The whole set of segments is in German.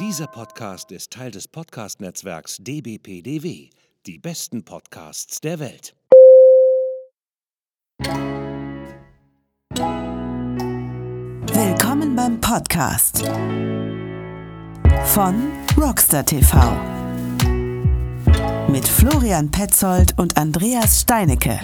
Dieser Podcast ist Teil des Podcast-Netzwerks dbpdw. Die besten Podcasts der Welt. Willkommen beim Podcast von Rockstar TV mit Florian Petzold und Andreas Steinecke.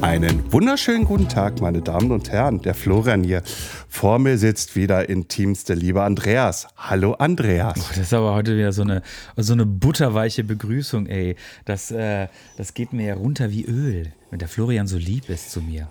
Einen wunderschönen guten Tag, meine Damen und Herren. Der Florian hier vor mir sitzt wieder in Teams der liebe Andreas. Hallo Andreas. Oh, das ist aber heute wieder so eine, so eine butterweiche Begrüßung, ey. Das, äh, das geht mir ja runter wie Öl, wenn der Florian so lieb ist zu mir.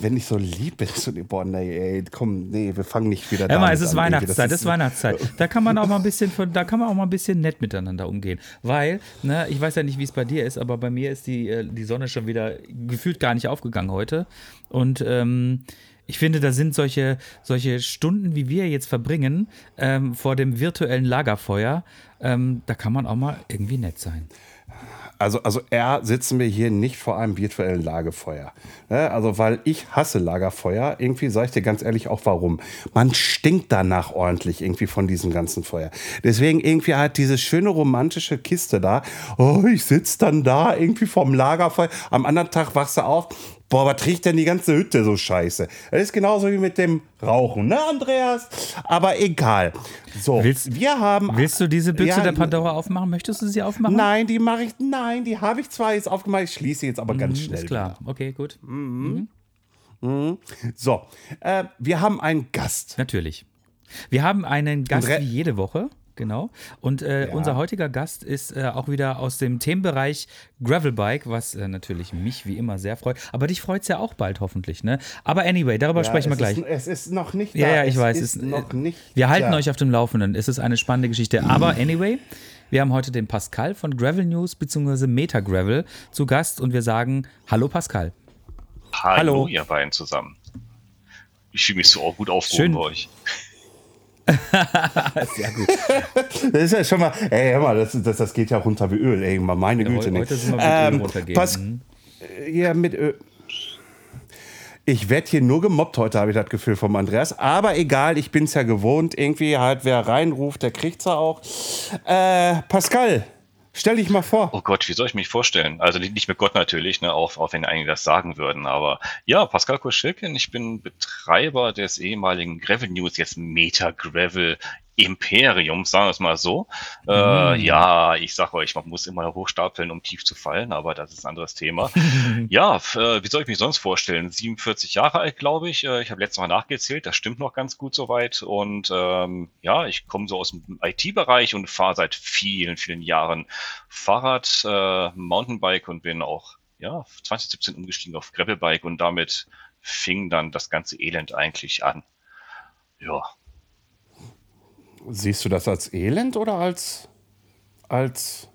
Wenn ich so lieb bin zu dir, boah, nee, ey, komm, nee, wir fangen nicht wieder Hör mal, es ist Weihnachtszeit, es ist Weihnachtszeit. Da kann man auch mal ein bisschen von, da kann man auch mal ein bisschen nett miteinander umgehen. Weil, ne, ich weiß ja nicht, wie es bei dir ist, aber bei mir ist die, äh, die Sonne schon wieder gefühlt gar nicht aufgegangen heute. Und ähm, ich finde, da sind solche, solche Stunden, wie wir jetzt verbringen, ähm, vor dem virtuellen Lagerfeuer, ähm, da kann man auch mal irgendwie nett sein. Also, also R sitzen wir hier nicht vor einem virtuellen Lagerfeuer. Ne? Also, weil ich hasse Lagerfeuer. Irgendwie sage ich dir ganz ehrlich auch warum. Man stinkt danach ordentlich irgendwie von diesem ganzen Feuer. Deswegen irgendwie halt diese schöne romantische Kiste da. Oh, ich sitze dann da irgendwie vorm Lagerfeuer. Am anderen Tag wachst du auf, boah, was riecht denn die ganze Hütte so scheiße? Das ist genauso wie mit dem Rauchen, ne, Andreas? Aber egal. So, willst, wir haben. Willst du diese Büchse ja, der Pandora aufmachen? Möchtest du sie aufmachen? Nein, die mache ich. Nein, die habe ich zwar jetzt aufgemacht. Ich schließe jetzt aber ganz mhm, schnell. Ist klar. Wieder. Okay, gut. Mhm. Mhm. So, äh, wir haben einen Gast. Natürlich. Wir haben einen Gast wie jede Woche. Genau. Und äh, ja. unser heutiger Gast ist äh, auch wieder aus dem Themenbereich Gravelbike, was äh, natürlich mich wie immer sehr freut. Aber dich freut es ja auch bald hoffentlich, ne? Aber anyway, darüber ja, sprechen wir gleich. Ist, es ist noch nicht da. Ja, ja, ich es weiß. Ist es ist noch nicht wir halten da. euch auf dem Laufenden. Es ist eine spannende Geschichte. Aber anyway, wir haben heute den Pascal von Gravel News bzw. Meta Gravel zu Gast und wir sagen Hallo Pascal. Hallo, Hallo. ihr beiden zusammen. Ich fühle mich so auch gut aufgehoben Schön. bei euch. Sehr gut. Das ist ja schon mal, ey, hör mal, das, das, das geht ja runter wie Öl, ey, meine Güte. Ja, heute sind wir mit ähm, Öl runtergehen. Mhm. Ja, mit Öl. Ich werde hier nur gemobbt heute, habe ich das Gefühl vom Andreas. Aber egal, ich bin es ja gewohnt. Irgendwie halt, wer reinruft, der kriegt es ja auch. Äh, Pascal, Stell dich mal vor. Oh Gott, wie soll ich mich vorstellen? Also nicht mit Gott natürlich, ne, auch, auch wenn einige das sagen würden, aber ja, Pascal Koschilkin, ich bin Betreiber des ehemaligen Gravel News, jetzt Meta Gravel Imperium, sagen wir es mal so. Mhm. Äh, ja, ich sag euch, man muss immer hochstapeln, um tief zu fallen, aber das ist ein anderes Thema. ja, äh, wie soll ich mich sonst vorstellen? 47 Jahre alt, glaube ich. Äh, ich habe letztes Mal nachgezählt, das stimmt noch ganz gut soweit. Und ähm, ja, ich komme so aus dem IT-Bereich und fahre seit vielen, vielen Jahren Fahrrad, äh, Mountainbike und bin auch ja 2017 umgestiegen auf Gravelbike und damit fing dann das ganze Elend eigentlich an. Ja, Siehst du das als Elend oder als, als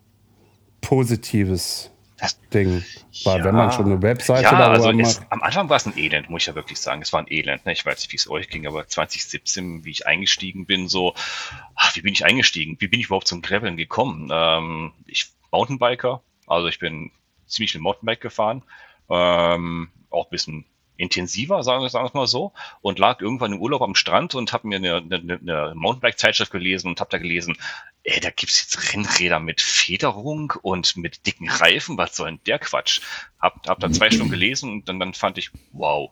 positives das, Ding? Weil ja, wenn man schon eine Webseite ja, darüber also macht. am Anfang war es ein Elend, muss ich ja wirklich sagen. Es war ein Elend. Ne? Ich weiß nicht, wie es euch ging, aber 2017, wie ich eingestiegen bin, so, ach, wie bin ich eingestiegen? Wie bin ich überhaupt zum Graveln gekommen? Ähm, ich Mountainbiker, also ich bin ziemlich viel Mountainbike gefahren. Ähm, auch ein bisschen intensiver, sagen wir, wir mal so, und lag irgendwann im Urlaub am Strand und habe mir eine, eine, eine Mountainbike-Zeitschrift gelesen und habe da gelesen, ey, da gibt's jetzt Rennräder mit Federung und mit dicken Reifen, was soll denn der Quatsch? Hab, hab da zwei Stunden gelesen und dann, dann fand ich, wow,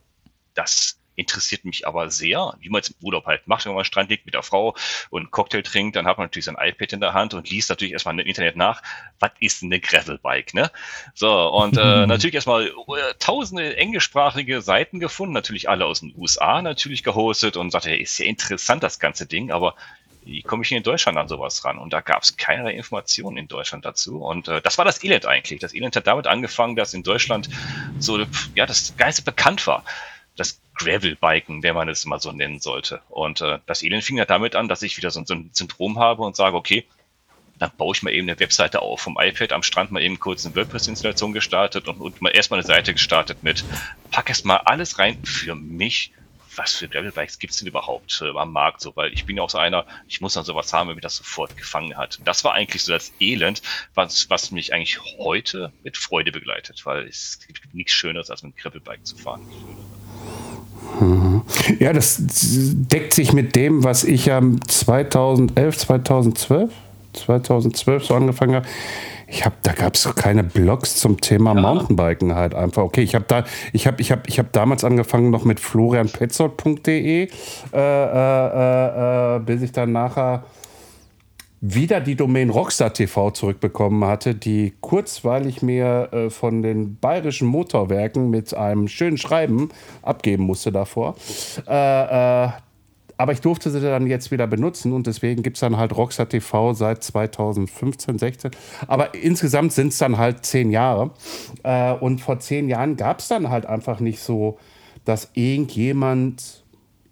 das interessiert mich aber sehr, wie man es im Urlaub halt macht, wenn man am Strand liegt mit der Frau und einen Cocktail trinkt, dann hat man natürlich sein iPad in der Hand und liest natürlich erstmal im Internet nach, was ist eine Gravelbike, ne? So, und äh, natürlich erstmal äh, tausende englischsprachige Seiten gefunden, natürlich alle aus den USA natürlich gehostet und sagte, ist ja interessant das ganze Ding, aber wie komme ich hier in Deutschland an sowas ran? Und da gab es keinerlei Informationen in Deutschland dazu. Und äh, das war das Elend eigentlich. Das Elend hat damit angefangen, dass in Deutschland so ja das Geiste bekannt war das Gravel-Biken, wenn man es mal so nennen sollte. Und äh, das Elend fing ja damit an, dass ich wieder so, so ein Syndrom habe und sage, okay, dann baue ich mal eben eine Webseite auf. Vom iPad am Strand mal eben kurz eine WordPress-Installation gestartet und, und mal erstmal eine Seite gestartet mit, pack erst mal alles rein für mich was für Gravelbikes gibt es denn überhaupt äh, am Markt so? Weil ich bin ja auch so einer, ich muss dann sowas haben, wenn mich das sofort gefangen hat. Und das war eigentlich so das Elend, was, was mich eigentlich heute mit Freude begleitet, weil es gibt nichts Schöneres, als mit einem Gravelbike zu fahren. Mhm. Ja, das deckt sich mit dem, was ich ja 2011, 2012, 2012 so angefangen habe. Ich habe, da gab es keine Blogs zum Thema ja. Mountainbiken halt einfach. Okay, ich habe da, ich habe, ich habe, ich habe damals angefangen noch mit florianpetzold.de, äh, äh, äh, bis ich dann nachher wieder die Domain Rockstar TV zurückbekommen hatte, die kurzweilig mir äh, von den bayerischen Motorwerken mit einem schönen Schreiben abgeben musste davor. Äh, äh, aber ich durfte sie dann jetzt wieder benutzen und deswegen gibt es dann halt Rockstar TV seit 2015, 16. Aber insgesamt sind es dann halt zehn Jahre. Äh, und vor zehn Jahren gab es dann halt einfach nicht so, dass irgendjemand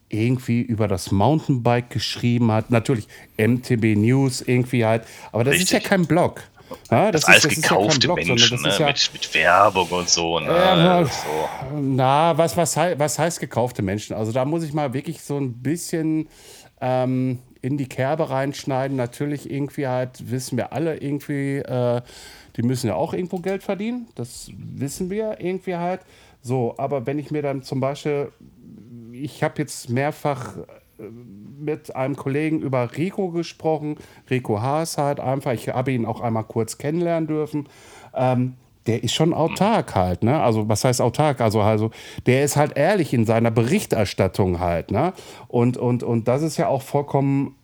irgendwie über das Mountainbike geschrieben hat. Natürlich MTB News irgendwie halt. Aber das Richtig. ist ja kein Blog. Ja, das, das ist alles gekaufte ja Blog, Menschen, ne? ja, mit, mit, Werbung und so. Ne? Ja, so. Na, was, was, was heißt gekaufte Menschen? Also da muss ich mal wirklich so ein bisschen ähm, in die Kerbe reinschneiden. Natürlich irgendwie halt, wissen wir alle irgendwie, äh, die müssen ja auch irgendwo Geld verdienen. Das wissen wir irgendwie halt. So, aber wenn ich mir dann zum Beispiel ich habe jetzt mehrfach mit einem Kollegen über Rico gesprochen. Rico Haas halt einfach. Ich habe ihn auch einmal kurz kennenlernen dürfen. Ähm, der ist schon autark halt, ne? Also was heißt autark? Also, also der ist halt ehrlich in seiner Berichterstattung halt, ne? Und, und, und das ist ja auch vollkommen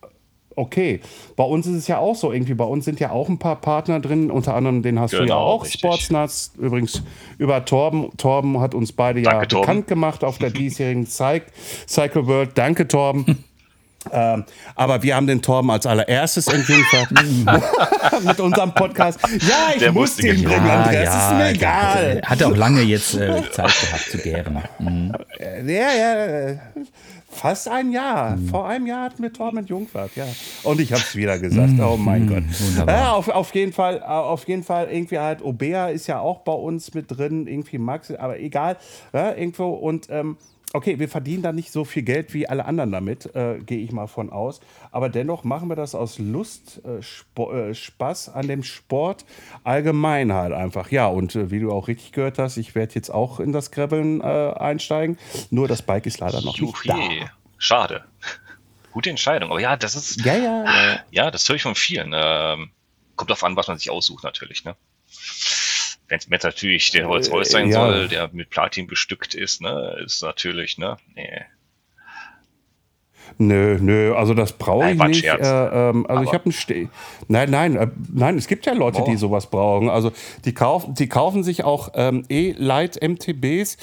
okay. Bei uns ist es ja auch so irgendwie. Bei uns sind ja auch ein paar Partner drin, unter anderem den hast genau, du ja genau, auch, richtig. Sportsnuts. Übrigens über Torben. Torben hat uns beide Danke, ja Torben. bekannt gemacht auf der diesjährigen Cycle World. Danke, Torben. Ähm, aber wir haben den Torben als allererstes entjungfert mit unserem Podcast. Ja, ich Der muss den bringen, ja, Andreas. Ja, ist mir egal. Hat auch lange jetzt äh, Zeit gehabt zu gären. Mhm. Ja, ja. Fast ein Jahr. Mhm. Vor einem Jahr hatten wir Torben Jungfahrt, ja. Und ich habe es wieder gesagt. Mhm. Oh mein Gott. Ja, auf, auf, jeden Fall, auf jeden Fall, irgendwie halt, Obea ist ja auch bei uns mit drin, irgendwie Max, aber egal. Ja, irgendwo. Und ähm, okay, wir verdienen da nicht so viel Geld wie alle anderen damit, äh, gehe ich mal von aus. Aber dennoch machen wir das aus Lust, äh, äh, Spaß an dem Sport allgemein halt einfach. Ja, und äh, wie du auch richtig gehört hast, ich werde jetzt auch in das Graveln äh, einsteigen. Nur das Bike ist leider noch Juhi. nicht da. Schade. Gute Entscheidung. Aber ja, das ist. Ja, ja. Ja, das höre ich von vielen. Ähm, kommt darauf an, was man sich aussucht, natürlich. Ne? Wenn es natürlich der Holz Holz sein ja. soll, der mit Platin bestückt ist, ne, ist natürlich, ne, nee. Nö, nö, also das brauche ich nein, nicht. Äh, ähm, also Aber ich habe einen Ste Nein, nein, äh, nein, es gibt ja Leute, oh. die sowas brauchen. Also die kaufen, die kaufen sich auch ähm, E-Light MTBs,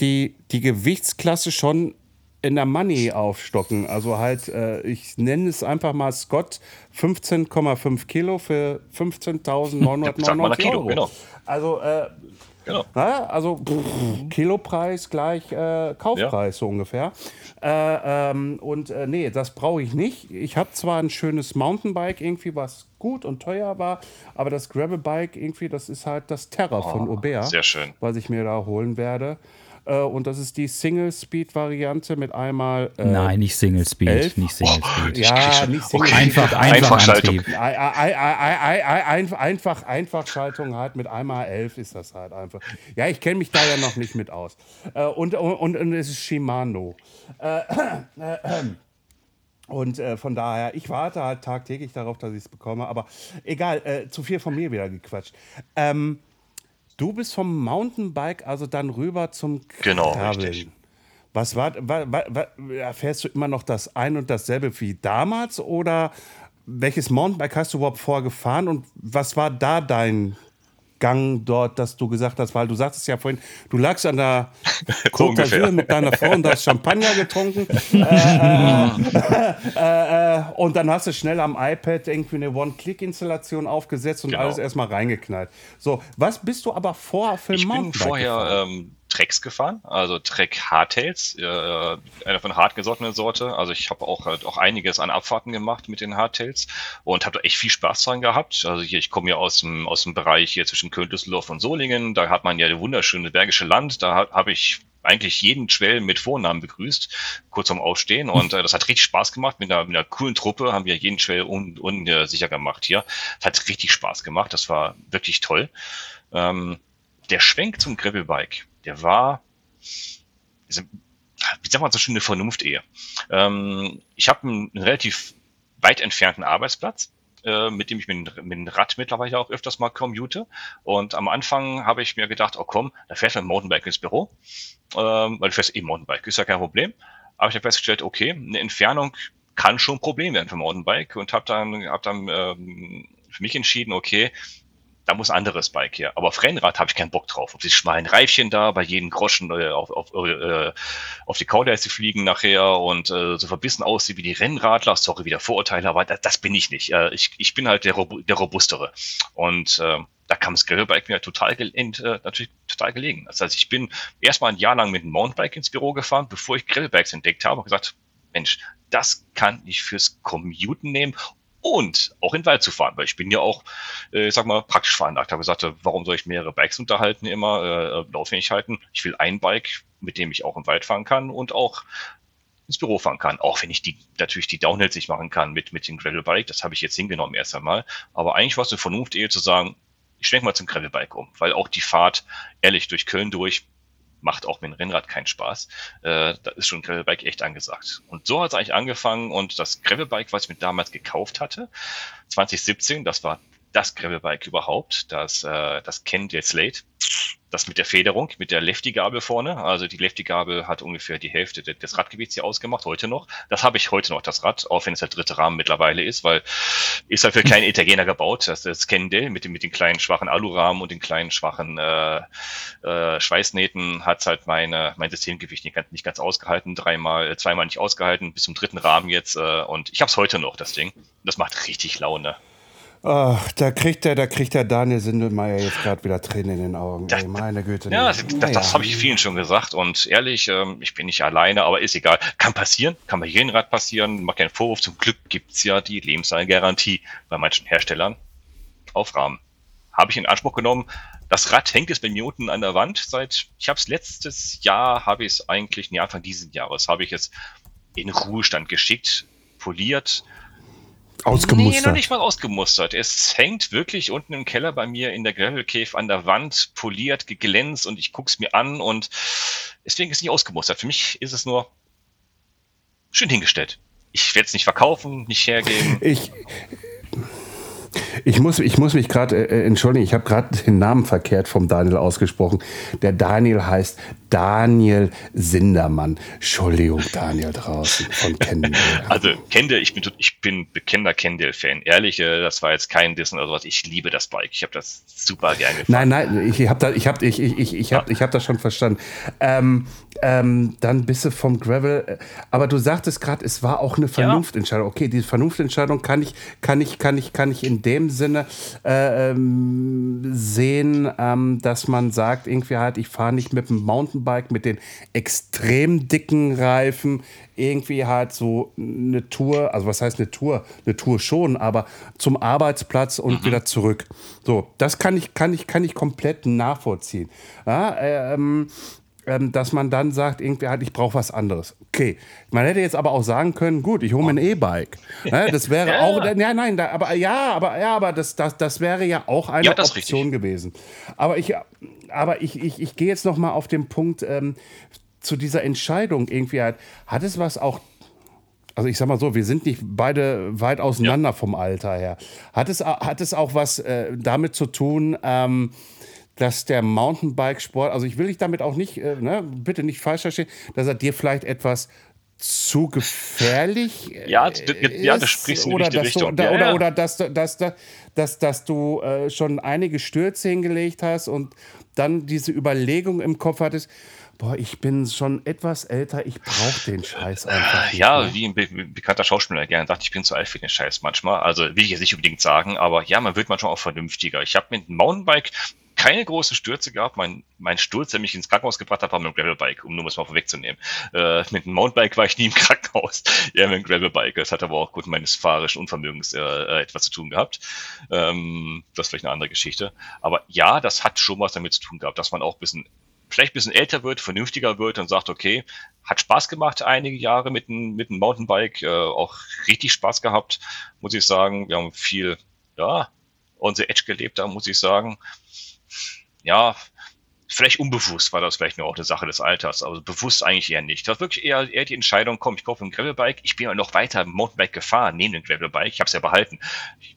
die die Gewichtsklasse schon in der Money aufstocken. Also halt, äh, ich nenne es einfach mal Scott 15,5 Kilo für 15.999 Euro. Genau. Also, äh, genau. na, also pff, Kilopreis gleich äh, Kaufpreis ja. so ungefähr. Äh, ähm, und äh, nee, das brauche ich nicht. Ich habe zwar ein schönes Mountainbike irgendwie, was gut und teuer war, aber das Gravelbike irgendwie, das ist halt das Terra oh, von Aubert. Sehr schön. Was ich mir da holen werde. Äh, und das ist die Single-Speed-Variante mit einmal. Äh, Nein, nicht Single-Speed. Elf. Nicht Single-Speed. Oh, ja, nicht Single-Speed. Einfach, einfach Antrieb. Einfach, einfach Schaltung halt mit einmal 11 ist das halt einfach. Ja, ich kenne mich da ja noch nicht mit aus. Äh, und, und, und es ist Shimano. Äh, äh, und äh, von daher, ich warte halt tagtäglich darauf, dass ich es bekomme. Aber egal, äh, zu viel von mir wieder gequatscht. Ähm, Du bist vom Mountainbike also dann rüber zum Genau, richtig. Was war, war, war, war, fährst du immer noch das ein und dasselbe wie damals oder welches Mountainbike hast du überhaupt vorgefahren und was war da dein Gang dort, dass du gesagt hast, weil du sagtest ja vorhin, du lagst an der Côte d'Azur mit deiner Frau und hast Champagner getrunken. äh, äh, äh, und dann hast du schnell am iPad irgendwie eine One-Click-Installation aufgesetzt und genau. alles erstmal reingeknallt. So, was bist du aber vor für Ich bin vorher ähm, Tracks gefahren, also Trek Hardtails, äh, eine von hartgesottene Sorte. Also ich habe auch halt auch einiges an Abfahrten gemacht mit den Hardtails und habe da echt viel Spaß dran gehabt. Also hier, ich komme ja aus dem, aus dem Bereich hier zwischen Köln, Düsseldorf und Solingen. Da hat man ja das wunderschöne Bergische Land. Da habe hab ich eigentlich jeden Schwell mit Vornamen begrüßt, kurz vorm Aufstehen. Und äh, das hat richtig Spaß gemacht. Mit einer, mit einer coolen Truppe haben wir jeden Schwell unsicher un, uh, gemacht hier. Das hat richtig Spaß gemacht. Das war wirklich toll. Ähm, der Schwenk zum Gravelbike, der war, wie sagt man so schön, eine Vernunft-Ehe. Ähm, ich habe einen, relativ weit entfernten Arbeitsplatz äh, mit dem ich mit, mit dem Rad mittlerweile auch öfters mal commute. Und am Anfang habe ich mir gedacht, oh komm, da fährt ein Mountainbike ins Büro, ähm, weil du fährst eh Mountainbike, ist ja kein Problem. Aber ich habe festgestellt, okay, eine Entfernung kann schon ein Problem werden für Mountainbike und habe dann, hab dann ähm, für mich entschieden, okay, da muss ein anderes Bike her. Aber auf Rennrad habe ich keinen Bock drauf. Auf die schmalen Reifchen da, bei jedem Groschen äh, auf, auf, äh, auf die Kauleiste fliegen nachher und äh, so verbissen aussieht wie die Rennradler. Sorry, wieder Vorurteile, aber das, das bin ich nicht. Äh, ich, ich bin halt der, der Robustere. Und äh, da kam das Gravelbike mir total äh, natürlich total gelegen. Das heißt, ich bin erstmal ein Jahr lang mit dem Mountainbike ins Büro gefahren, bevor ich Gravelbikes entdeckt habe und gesagt, Mensch, das kann ich fürs Commuten nehmen und auch in den Wald zu fahren, weil ich bin ja auch, äh, sag mal, praktisch veranlagt. Ich habe gesagt, warum soll ich mehrere Bikes unterhalten immer, äh, laufähig halten? Ich will ein Bike, mit dem ich auch im Wald fahren kann und auch ins Büro fahren kann. Auch wenn ich die natürlich die Downhills nicht machen kann mit, mit dem Gravelbike. Das habe ich jetzt hingenommen erst einmal. Aber eigentlich war es eine Vernunft, eher zu sagen, ich schwenke mal zum Gravelbike um, weil auch die Fahrt, ehrlich, durch Köln durch, macht auch mit dem Rennrad keinen Spaß. Äh, da ist schon Gravelbike echt angesagt. Und so hat es eigentlich angefangen und das Gravelbike, was ich mir damals gekauft hatte, 2017, das war das Gravelbike überhaupt, das, äh, das Kendall Slate das mit der Federung, mit der Lefty-Gabel vorne. Also die Lefty-Gabel hat ungefähr die Hälfte des Radgewichts hier ausgemacht, heute noch. Das habe ich heute noch, das Rad, auch wenn es der dritte Rahmen mittlerweile ist, weil ist halt für kleine Italiener gebaut. Das ist Kendall mit, mit den kleinen schwachen Alurahmen und den kleinen schwachen äh, äh, Schweißnähten hat halt meine, mein Systemgewicht nicht, nicht ganz ausgehalten, dreimal, zweimal nicht ausgehalten, bis zum dritten Rahmen jetzt. Äh, und ich habe es heute noch, das Ding. Das macht richtig Laune. Oh, da kriegt der, da kriegt der Daniel Sindelmeier jetzt gerade wieder Tränen in den Augen. Das, Ey, meine Güte. Ja, das, das, das habe ich vielen schon gesagt. Und ehrlich, ähm, ich bin nicht alleine, aber ist egal. Kann passieren, kann bei jedem Rad passieren. Mach keinen Vorwurf. Zum Glück gibt's ja die Lebenszahlgarantie bei manchen Herstellern auf Rahmen. Habe ich in Anspruch genommen. Das Rad hängt jetzt bei mir unten an der Wand seit, ich habe es letztes Jahr, habe ich es eigentlich, nee, Anfang dieses Jahres, habe ich es in Ruhestand geschickt, poliert, Ausgemustert. Nee, noch nicht mal ausgemustert. Es hängt wirklich unten im Keller bei mir in der Gravel Cave an der Wand, poliert, geglänzt und ich guck's mir an und deswegen ist es nicht ausgemustert. Für mich ist es nur schön hingestellt. Ich werde es nicht verkaufen, nicht hergeben. Ich, ich muss, ich muss mich gerade äh, entschuldigen, ich habe gerade den Namen verkehrt vom Daniel ausgesprochen. Der Daniel heißt Daniel Sindermann. Entschuldigung, Daniel draußen von Kendall. Also Kendall, ich bin, ich bin bekennender Kendall-Fan. Ehrlich, äh, das war jetzt kein Dissen oder sowas. Ich liebe das Bike. Ich habe das super gerne gefahren. Nein, nein, ich habe da, ich habe, ich, ich, ich, ich habe, ich habe das schon verstanden. Ähm, ähm, dann bist du vom Gravel. Äh, aber du sagtest gerade, es war auch eine Vernunftentscheidung. Okay, diese Vernunftentscheidung kann ich, kann ich, kann ich, kann ich in dem Sinne äh, ähm, sehen, ähm, dass man sagt, irgendwie halt, ich fahre nicht mit dem Mountainbike mit den extrem dicken Reifen irgendwie halt so eine Tour, also was heißt eine Tour? Eine Tour schon, aber zum Arbeitsplatz und mhm. wieder zurück. So, das kann ich, kann ich, kann ich komplett nachvollziehen. Ja, ähm, ähm, dass man dann sagt, irgendwie halt, ich brauche was anderes. Okay, man hätte jetzt aber auch sagen können, gut, ich hole mir ein E-Bike. Ne, das wäre ja. auch, ja, nein, da, aber ja, aber ja, aber das, das, das wäre ja auch eine ja, Option gewesen. Aber ich, aber ich, ich, ich gehe jetzt noch mal auf den Punkt ähm, zu dieser Entscheidung irgendwie halt. Hat es was auch also ich sag mal so, wir sind nicht beide weit auseinander ja. vom Alter her. Hat es, hat es auch was äh, damit zu tun, ähm, dass der Mountainbike-Sport, also ich will dich damit auch nicht, äh, ne, bitte nicht falsch verstehen, dass er dir vielleicht etwas zu gefährlich ja, äh, ja, das sprichst du in oder die Richtung. Du, ja, oder, ja. oder dass, dass, dass, dass, dass du äh, schon einige Stürze hingelegt hast und dann diese Überlegung im Kopf hattest, boah, ich bin schon etwas älter, ich brauche den Scheiß einfach. Nicht, ja, ne? wie ein be bekannter Schauspieler gerne sagt, ich bin zu alt für den Scheiß manchmal. Also will ich jetzt nicht unbedingt sagen, aber ja, man wird manchmal auch vernünftiger. Ich habe mit einem Mountainbike keine großen Stürze gehabt. Mein, mein Sturz, der mich ins Krankenhaus gebracht hat, war mit dem Gravelbike, um nur was mal vorwegzunehmen. Äh, mit dem Mountainbike war ich nie im Krankenhaus, eher mit dem Gravelbike. Das hat aber auch gut meines fahrerischen Unvermögens äh, äh, etwas zu tun gehabt. Ähm, das ist vielleicht eine andere Geschichte. Aber ja, das hat schon was damit zu tun gehabt, dass man auch ein bisschen vielleicht ein bisschen älter wird, vernünftiger wird und sagt, okay, hat Spaß gemacht einige Jahre mit einem mit einem Mountainbike, äh, auch richtig Spaß gehabt, muss ich sagen. Wir haben viel, ja, unser Edge gelebt, da muss ich sagen. Ja, vielleicht unbewusst war das vielleicht nur auch eine Sache des Alters, aber bewusst eigentlich eher nicht. Das war wirklich eher, eher die Entscheidung, komm, ich kaufe ein Gravelbike. Ich bin ja noch weiter Mountainbike gefahren, neben dem Gravelbike. Ich habe es ja behalten.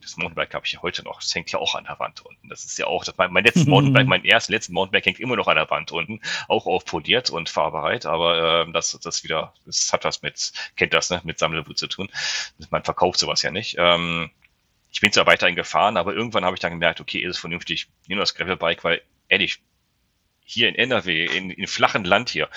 Das Mountainbike habe ich ja heute noch. Das hängt ja auch an der Wand unten. Das ist ja auch, das, mein, mein letztes Mountainbike, mein erstes letztes Mountainbike hängt immer noch an der Wand unten, auch aufpoliert und fahrbereit, aber äh, das, das wieder, das hat was mit, kennt das, ne, mit Sammelwut zu tun. Man verkauft sowas ja nicht. Ähm, ich bin zwar weiterhin gefahren, aber irgendwann habe ich dann gemerkt, okay, ist es vernünftig, nehme das Gravelbike, weil ehrlich, hier in NRW, in, in flachen Land hier,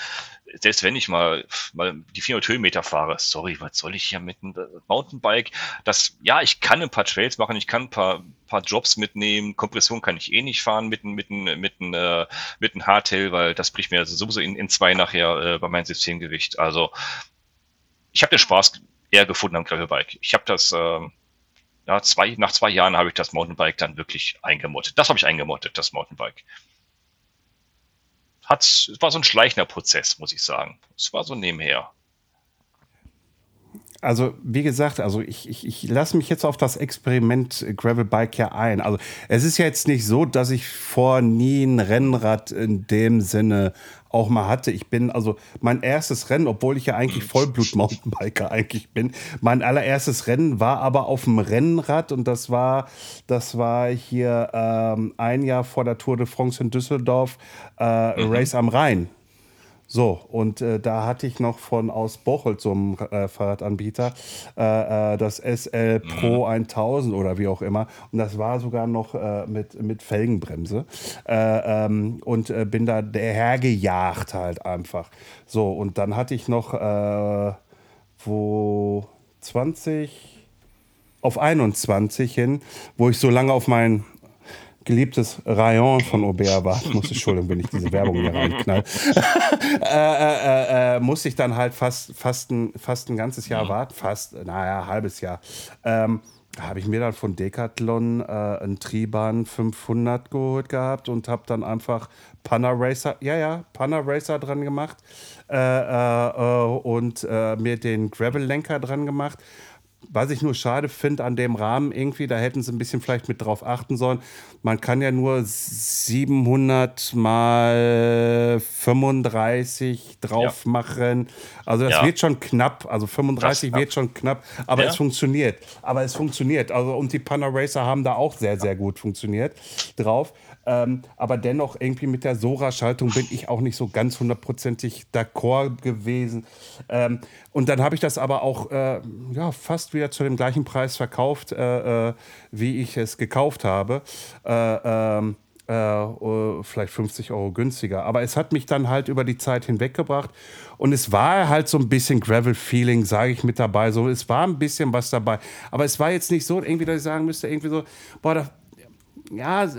selbst wenn ich mal, mal die 400 Höhenmeter fahre, sorry, was soll ich hier mit einem Mountainbike? Das, ja, ich kann ein paar Trails machen, ich kann ein paar, paar Jobs mitnehmen, Kompression kann ich eh nicht fahren mit mit mit einem äh, mit einem Hardtail, weil das bricht mir sowieso in, in zwei nachher äh, bei meinem Systemgewicht. Also ich habe den Spaß eher gefunden am Gravelbike. Ich habe das äh, ja, zwei, nach zwei Jahren habe ich das Mountainbike dann wirklich eingemottet. Das habe ich eingemottet, das Mountainbike hat, es war so ein schleichender Prozess, muss ich sagen. Es war so nebenher. Also, wie gesagt, also ich, ich, ich lasse mich jetzt auf das Experiment Gravelbike ja ein. Also, es ist ja jetzt nicht so, dass ich vor nie ein Rennrad in dem Sinne auch mal hatte. Ich bin also mein erstes Rennen, obwohl ich ja eigentlich Vollblut-Mountainbiker eigentlich bin. Mein allererstes Rennen war aber auf dem Rennrad und das war, das war hier ähm, ein Jahr vor der Tour de France in Düsseldorf, äh, mhm. Race am Rhein. So, und äh, da hatte ich noch von aus Bocholt, so einem äh, Fahrradanbieter, äh, äh das SL Pro mhm. 1000 oder wie auch immer. Und das war sogar noch äh, mit, mit Felgenbremse. Äh, ähm, und bin da hergejagt halt einfach. So, und dann hatte ich noch wo 20 auf 21 hin, wo ich so lange auf mein geliebtes Rayon von Aubert war, muss. Ich, Entschuldigung, wenn ich diese Werbung hier reinknall, äh, äh, äh, musste ich dann halt fast, fast, ein, fast ein ganzes Jahr warten, fast, naja, halbes Jahr. Ähm, habe ich mir dann von Decathlon äh, einen Triban 500 geholt gehabt und habe dann einfach Panna Racer, ja, ja, Panna dran gemacht. Äh, äh, und mir den Gravel-Lenker dran gemacht was ich nur schade finde an dem Rahmen irgendwie, da hätten sie ein bisschen vielleicht mit drauf achten sollen. Man kann ja nur 700 mal 35 drauf ja. machen. Also das ja. wird schon knapp. Also 35 wird schon knapp, aber ja. es funktioniert. Aber es funktioniert. Also und die Panna Racer haben da auch sehr, sehr gut funktioniert drauf. Ähm, aber dennoch irgendwie mit der Sora-Schaltung bin ich auch nicht so ganz hundertprozentig d'accord gewesen. Ähm, und dann habe ich das aber auch äh, ja, fast wieder zu dem gleichen Preis verkauft, äh, äh, wie ich es gekauft habe. Äh, ähm, äh, vielleicht 50 Euro günstiger. Aber es hat mich dann halt über die Zeit hinweggebracht. Und es war halt so ein bisschen Gravel-Feeling, sage ich mit dabei. So, es war ein bisschen was dabei. Aber es war jetzt nicht so, irgendwie, dass ich sagen müsste, irgendwie so, boah, da, ja,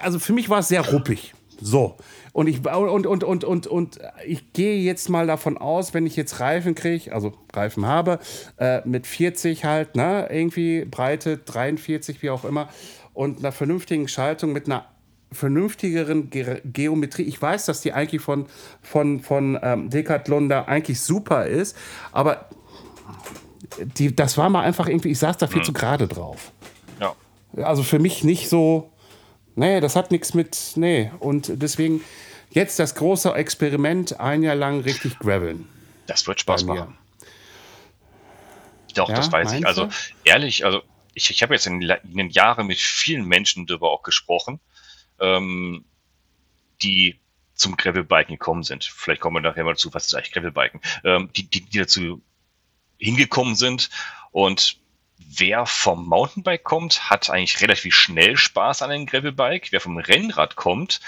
also für mich war es sehr ruppig. So. Und ich, und, und, und, und, und ich gehe jetzt mal davon aus, wenn ich jetzt Reifen kriege, also Reifen habe, äh, mit 40 halt, ne, irgendwie Breite 43, wie auch immer, und einer vernünftigen Schaltung mit einer vernünftigeren Ge Geometrie. Ich weiß, dass die eigentlich von, von, von ähm, Decathlon da eigentlich super ist, aber die, das war mal einfach irgendwie, ich saß da viel mhm. zu gerade drauf. Also für mich nicht so, nee, das hat nichts mit, nee. Und deswegen jetzt das große Experiment, ein Jahr lang richtig graveln. Das wird Spaß machen. Doch, ja, das weiß ich. Also ehrlich, also ich, ich habe jetzt in, in, den Jahren mit vielen Menschen darüber auch gesprochen, ähm, die zum Gravelbiken gekommen sind. Vielleicht kommen wir nachher mal zu, was ist eigentlich Gravelbiken, ähm, die, die, die dazu hingekommen sind und wer vom Mountainbike kommt, hat eigentlich relativ schnell Spaß an einem Gravelbike. Wer vom Rennrad kommt,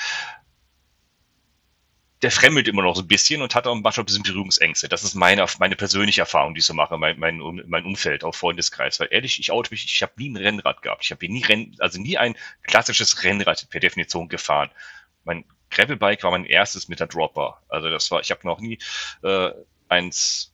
der fremdelt immer noch so ein bisschen und hat auch manchmal ein bisschen Berührungsängste. Das ist meine, meine persönliche Erfahrung, die ich so mache, mein, mein, mein Umfeld, auch Freundeskreis. Weil ehrlich, ich oute mich, ich habe nie ein Rennrad gehabt. Ich habe nie Renn, also nie ein klassisches Rennrad per Definition gefahren. Mein Gravelbike war mein erstes mit der Dropper. Also das war, ich habe noch nie äh, eins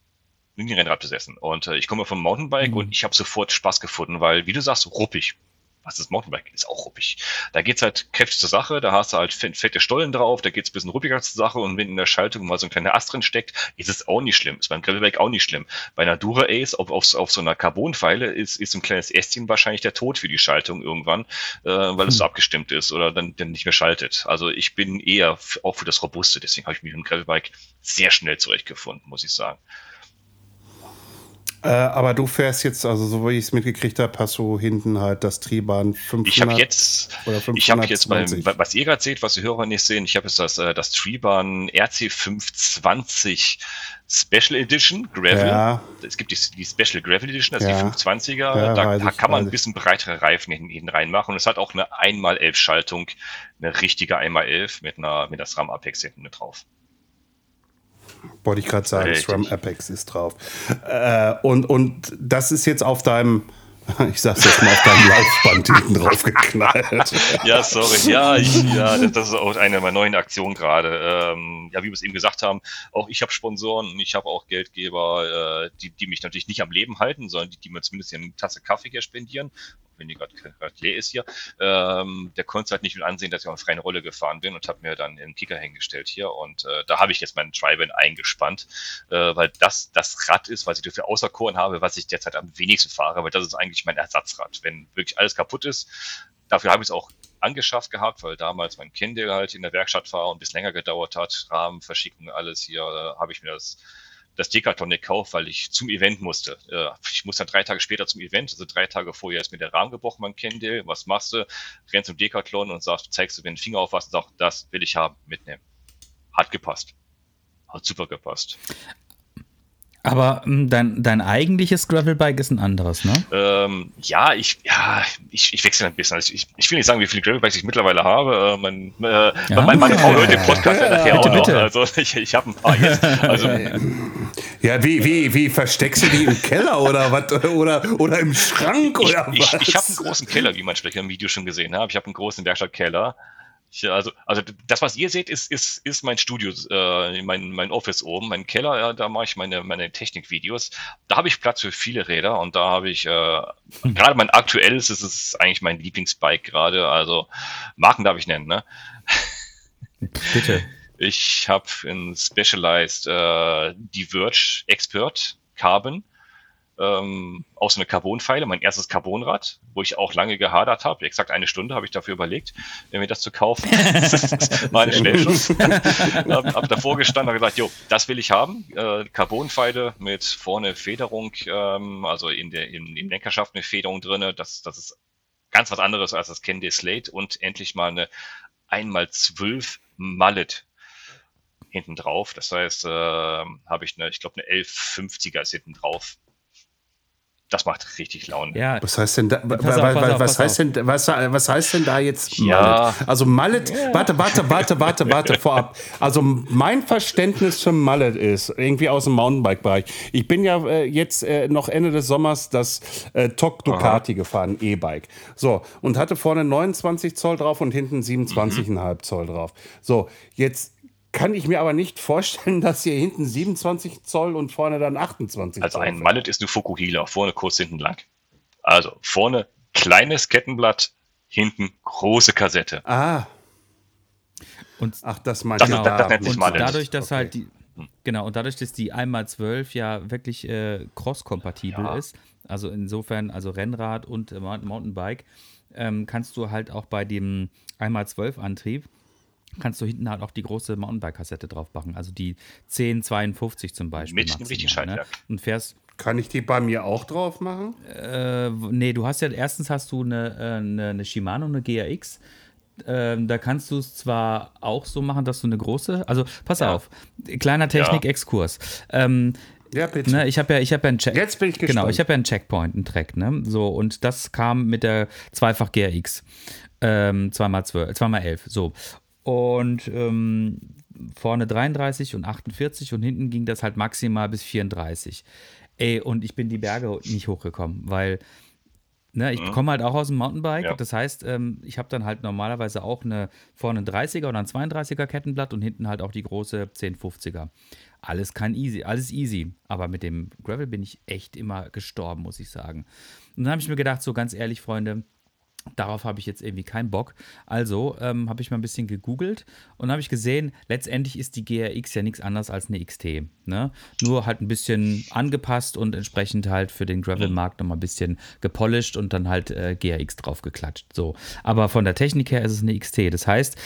nie Rennrad besessen. Und äh, ich komme vom Mountainbike mhm. und ich habe sofort Spaß gefunden, weil, wie du sagst, ruppig. was ist Mountainbike? Ist auch ruppig. Da geht's halt kräftig zur Sache, da hast du halt fette Stollen drauf, da geht's ein bisschen ruppiger zur Sache und wenn in der Schaltung mal so ein kleiner Ast drin steckt, ist es auch nicht schlimm. Ist beim Gravelbike auch nicht schlimm. Bei einer Dura Ace auf, auf, auf so einer Carbonpfeile ist, ist so ein kleines Ästchen wahrscheinlich der Tod für die Schaltung irgendwann, äh, weil es so hm. abgestimmt ist oder dann, dann nicht mehr schaltet. Also ich bin eher auch für das Robuste, deswegen habe ich mich mit dem Gravelbike sehr schnell zurechtgefunden, muss ich sagen. Äh, aber du fährst jetzt, also so wie ich es mitgekriegt habe, hast du hinten halt das Triebahn 500 Ich habe jetzt, ich habe jetzt beim, was ihr gerade seht, was die Hörer nicht sehen, ich habe jetzt das, äh, das Triebahn RC520 Special Edition Gravel. Ja. Es gibt die, die Special Gravel Edition, das ist ja. die 520er. Ja, da, kann man ein bisschen breitere Reifen hinten, hinten reinmachen und es hat auch eine 1x11 Schaltung, eine richtige 1x11 mit einer, mit der SRAM Apex hinten mit drauf. Wollte ich gerade sagen, SRAM Apex ist drauf. Äh, und, und das ist jetzt auf deinem, ich sag's jetzt mal, auf deinem Laufband hinten drauf geknallt. ja, sorry. Ja, ich, ja, das ist auch eine meiner neuen Aktionen gerade. Ähm, ja, wie wir es eben gesagt haben, auch ich habe Sponsoren und ich habe auch Geldgeber, äh, die, die mich natürlich nicht am Leben halten, sondern die, die mir zumindest eine Tasse Kaffee hier spendieren gerade leer ist hier, ähm, der konnte halt nicht mit ansehen, dass ich auf eine freie Rolle gefahren bin und habe mir dann einen Kicker hingestellt hier und äh, da habe ich jetzt meinen Tri-Van eingespannt, äh, weil das das Rad ist, was ich dafür auserkoren habe, was ich derzeit am wenigsten fahre, weil das ist eigentlich mein Ersatzrad. Wenn wirklich alles kaputt ist, dafür habe ich es auch angeschafft gehabt, weil damals mein Kind halt in der Werkstatt war und bis länger gedauert hat, Rahmen, Verschicken, alles hier, äh, habe ich mir das das Decathlon gekauft, weil ich zum Event musste. Äh, ich musste dann drei Tage später zum Event, also drei Tage vorher ist mir der Rahmen gebrochen, kennt den. Was machst du? Rennst zum Decathlon und sagst, zeigst du mir den Finger auf was und sagst, das will ich haben, mitnehmen. Hat gepasst. Hat super gepasst. Aber ähm, dein, dein eigentliches Gravelbike ist ein anderes, ne? Ähm, ja, ich, ja, ich, ich wechsle ein bisschen. Also ich, ich will nicht sagen, wie viele Gravelbikes ich mittlerweile habe. Äh, mein, äh, ja, meine, meine Frau hört den Podcast ja, nachher bitte, auch noch. Bitte. Also ich, ich habe ein paar jetzt. Also, ja, wie, wie, wie versteckst du die im Keller oder was? Oder, oder im Schrank oder ich, was? Ich, ich habe einen großen Keller, wie man vielleicht im Video schon gesehen hat. Ich habe einen großen Werkstattkeller. Ich, also, also das, was ihr seht, ist, ist, ist mein Studio, äh, mein, mein Office oben, mein Keller, ja, da mache ich meine, meine Technikvideos. Da habe ich Platz für viele Räder und da habe ich, äh, hm. gerade mein aktuelles, ist es eigentlich mein Lieblingsbike gerade, also Marken darf ich nennen, ne? Bitte. Ich habe in Specialized äh, die Verge Expert Carbon ähm, aus einer Carbonpfeile, mein erstes Carbonrad, wo ich auch lange gehadert habe. Exakt eine Stunde habe ich dafür überlegt, mir das zu kaufen. das war ein Schnellschuss. hab, hab davor gestanden und gesagt, jo, das will ich haben. Äh, Carbonpfeile mit vorne Federung, ähm, also in der in, in Lenkerschaft eine Federung drinne. Das, das ist ganz was anderes als das Candy Slate und endlich mal eine einmal zwölf Mallet hinten drauf. Das heißt, äh, habe ich eine, ich glaube, eine 1150er ist hinten drauf das macht richtig Laune. Ja. Was heißt denn da, was, auf, was heißt denn, was, was heißt denn da jetzt ja. Mallet? Also Mallet, ja. warte, warte, warte, warte, warte, vorab. Also mein Verständnis für Mallet ist irgendwie aus dem Mountainbike-Bereich. Ich bin ja äh, jetzt äh, noch Ende des Sommers das äh, Tok Ducati Aha. gefahren, E-Bike. So, und hatte vorne 29 Zoll drauf und hinten 27,5 mhm. Zoll drauf. So, jetzt kann ich mir aber nicht vorstellen, dass hier hinten 27 Zoll und vorne dann 28 also Zoll. Also ein Mallet ist eine Fukuhila, vorne kurz, hinten lang. Also vorne kleines Kettenblatt, hinten große Kassette. Ah. Und Ach, das meinte genau. das, das nennt sich Mallet. Dadurch, dass okay. halt die, genau, und dadurch, dass die 1x12 ja wirklich äh, cross-kompatibel ja. ist, also insofern, also Rennrad und äh, Mountainbike, ähm, kannst du halt auch bei dem 1x12-Antrieb kannst du hinten halt auch die große Mountainbike-Kassette drauf machen. Also die 1052 zum Beispiel. Mit dem richtigen Schaltwerk. Ne? Und fährst. Kann ich die bei mir auch drauf machen? Äh, nee, du hast ja, erstens hast du eine, äh, eine, eine Shimano, eine GRX. Ähm, da kannst du es zwar auch so machen, dass du eine große, also pass ja. auf, kleiner Technik-Exkurs. Ähm, ja, bitte. Ne, ich habe ja, ich habe ja einen Check. Jetzt bin ich gespannt. Genau, ich habe ja einen Checkpoint, einen Track, ne? So, und das kam mit der Zweifach GRX. Ähm, zweimal zwölf, zweimal elf. So. Und ähm, vorne 33 und 48 und hinten ging das halt maximal bis 34. Ey, und ich bin die Berge nicht hochgekommen, weil ne, ich mhm. komme halt auch aus dem Mountainbike. Ja. Das heißt, ähm, ich habe dann halt normalerweise auch eine vorne ein 30er oder ein 32er Kettenblatt und hinten halt auch die große 1050er. Alles kann easy, alles easy. Aber mit dem Gravel bin ich echt immer gestorben, muss ich sagen. Und dann habe ich mir gedacht, so ganz ehrlich, Freunde, Darauf habe ich jetzt irgendwie keinen Bock. Also ähm, habe ich mal ein bisschen gegoogelt und habe ich gesehen, letztendlich ist die GRX ja nichts anderes als eine XT. Ne? Nur halt ein bisschen angepasst und entsprechend halt für den Gravel-Markt nochmal ein bisschen gepolished und dann halt äh, GRX draufgeklatscht. So. Aber von der Technik her ist es eine XT. Das heißt,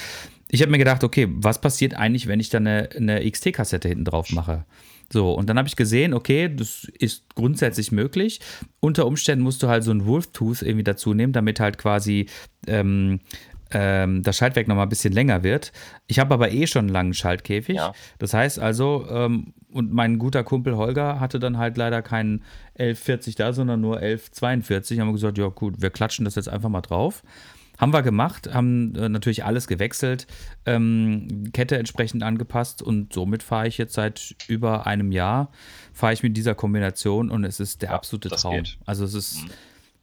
ich habe mir gedacht, okay, was passiert eigentlich, wenn ich da eine, eine XT-Kassette hinten drauf mache? So, und dann habe ich gesehen, okay, das ist grundsätzlich möglich. Unter Umständen musst du halt so ein Wolf-Tooth irgendwie dazu nehmen, damit halt quasi ähm, ähm, das Schaltwerk nochmal ein bisschen länger wird. Ich habe aber eh schon einen langen Schaltkäfig. Ja. Das heißt also, ähm, und mein guter Kumpel Holger hatte dann halt leider keinen 1140 da, sondern nur 1142. Haben wir gesagt, ja gut, wir klatschen das jetzt einfach mal drauf. Haben wir gemacht, haben äh, natürlich alles gewechselt, ähm, Kette entsprechend angepasst und somit fahre ich jetzt seit über einem Jahr, fahre ich mit dieser Kombination und es ist der Ja, absolute Traum. geht. Also es ist,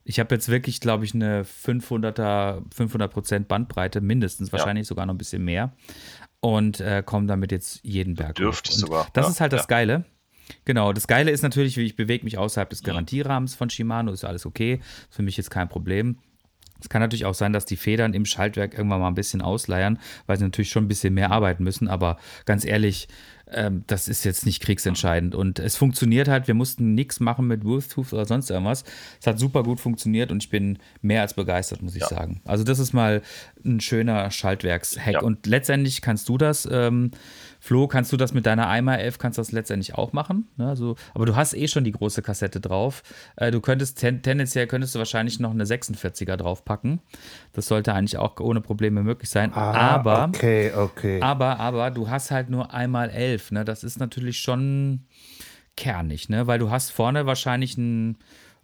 ich habe jetzt wirklich, glaube ich, eine 500er, 500 Prozent Bandbreite, mindestens, wahrscheinlich sogar noch ein bisschen mehr und äh, komme damit jetzt jeden Berg hoch. sogar, Das ja, ist halt das ja. Geile. Genau, das Geile ist natürlich, wie ich bewege mich außerhalb des Garantierahmens von Shimano, ist alles okay. Ist für mich jetzt kein Problem. Es kann natürlich auch sein, dass die Federn im Schaltwerk irgendwann mal ein bisschen ausleiern, weil sie natürlich schon ein bisschen mehr arbeiten müssen. Aber ganz ehrlich, ähm, das ist jetzt nicht kriegsentscheidend. Und es funktioniert halt. Wir mussten nichts machen mit Wolftooth oder sonst irgendwas. Es hat super gut funktioniert und ich bin mehr als begeistert, muss ich Ja. sagen. Also, das ist mal ein schöner Schaltwerkshack. Ja. Und letztendlich kannst du das. Ähm, Flo, kannst du das mit deiner Eimer 11, kannst das letztendlich auch machen. Ne? Also, aber du hast eh schon die große Kassette drauf. Äh, du könntest ten, tendenziell könntest du wahrscheinlich noch eine 46er draufpacken. Das sollte eigentlich auch ohne Probleme möglich sein. aber, Ah, Okay, okay. aber, aber du hast halt nur einmal 11. Ne? Das ist natürlich schon kernig, ne? Weil du hast vorne wahrscheinlich ein,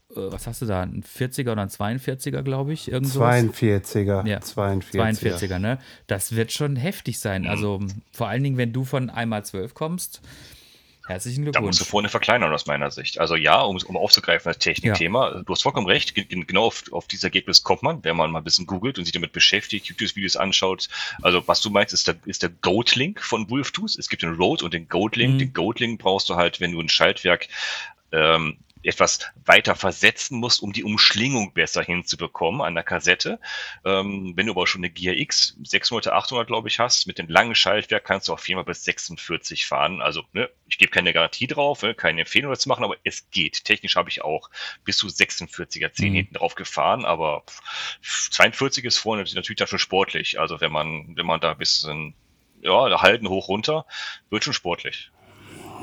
was hast du da, ein 40er oder ein 42er, glaube ich, irgendwo. 42er. Ja, 42er. 42er, ne? Das wird schon heftig sein. Mhm. Also vor allen Dingen, wenn du von einmal 12 kommst. Herzlichen Da musst Glückwunsch. du vorne verkleinern aus meiner Sicht. Also ja, um, um aufzugreifen das Technikthema, du hast vollkommen recht, Ge- ge- genau auf, auf dieses Ergebnis kommt man, wenn man mal ein bisschen googelt und sich damit beschäftigt, YouTube-Videos anschaut. Also was du meinst, ist der, ist der Goat-Link von Wolftooth. Es gibt den Road und den Goat-Link. Mhm. Den Goat-Link brauchst du halt, wenn du ein Schaltwerk ähm, etwas weiter versetzen musst, um die Umschlingung besser hinzubekommen an der Kassette. Ähm, wenn du aber schon eine GRX 600, 800, glaube ich, hast, mit dem langen Schaltwerk kannst du auf jeden Fall bis 46 fahren. Also, ne, ich gebe keine Garantie drauf, ne, keine Empfehlung das zu machen, aber es geht. Technisch habe ich auch bis zu 46er 10 Mhm. hinten drauf gefahren, aber pff, 42 ist vorne natürlich dann schon sportlich. Also, wenn man, wenn man da ein bisschen, ja, halten hoch runter, wird schon sportlich.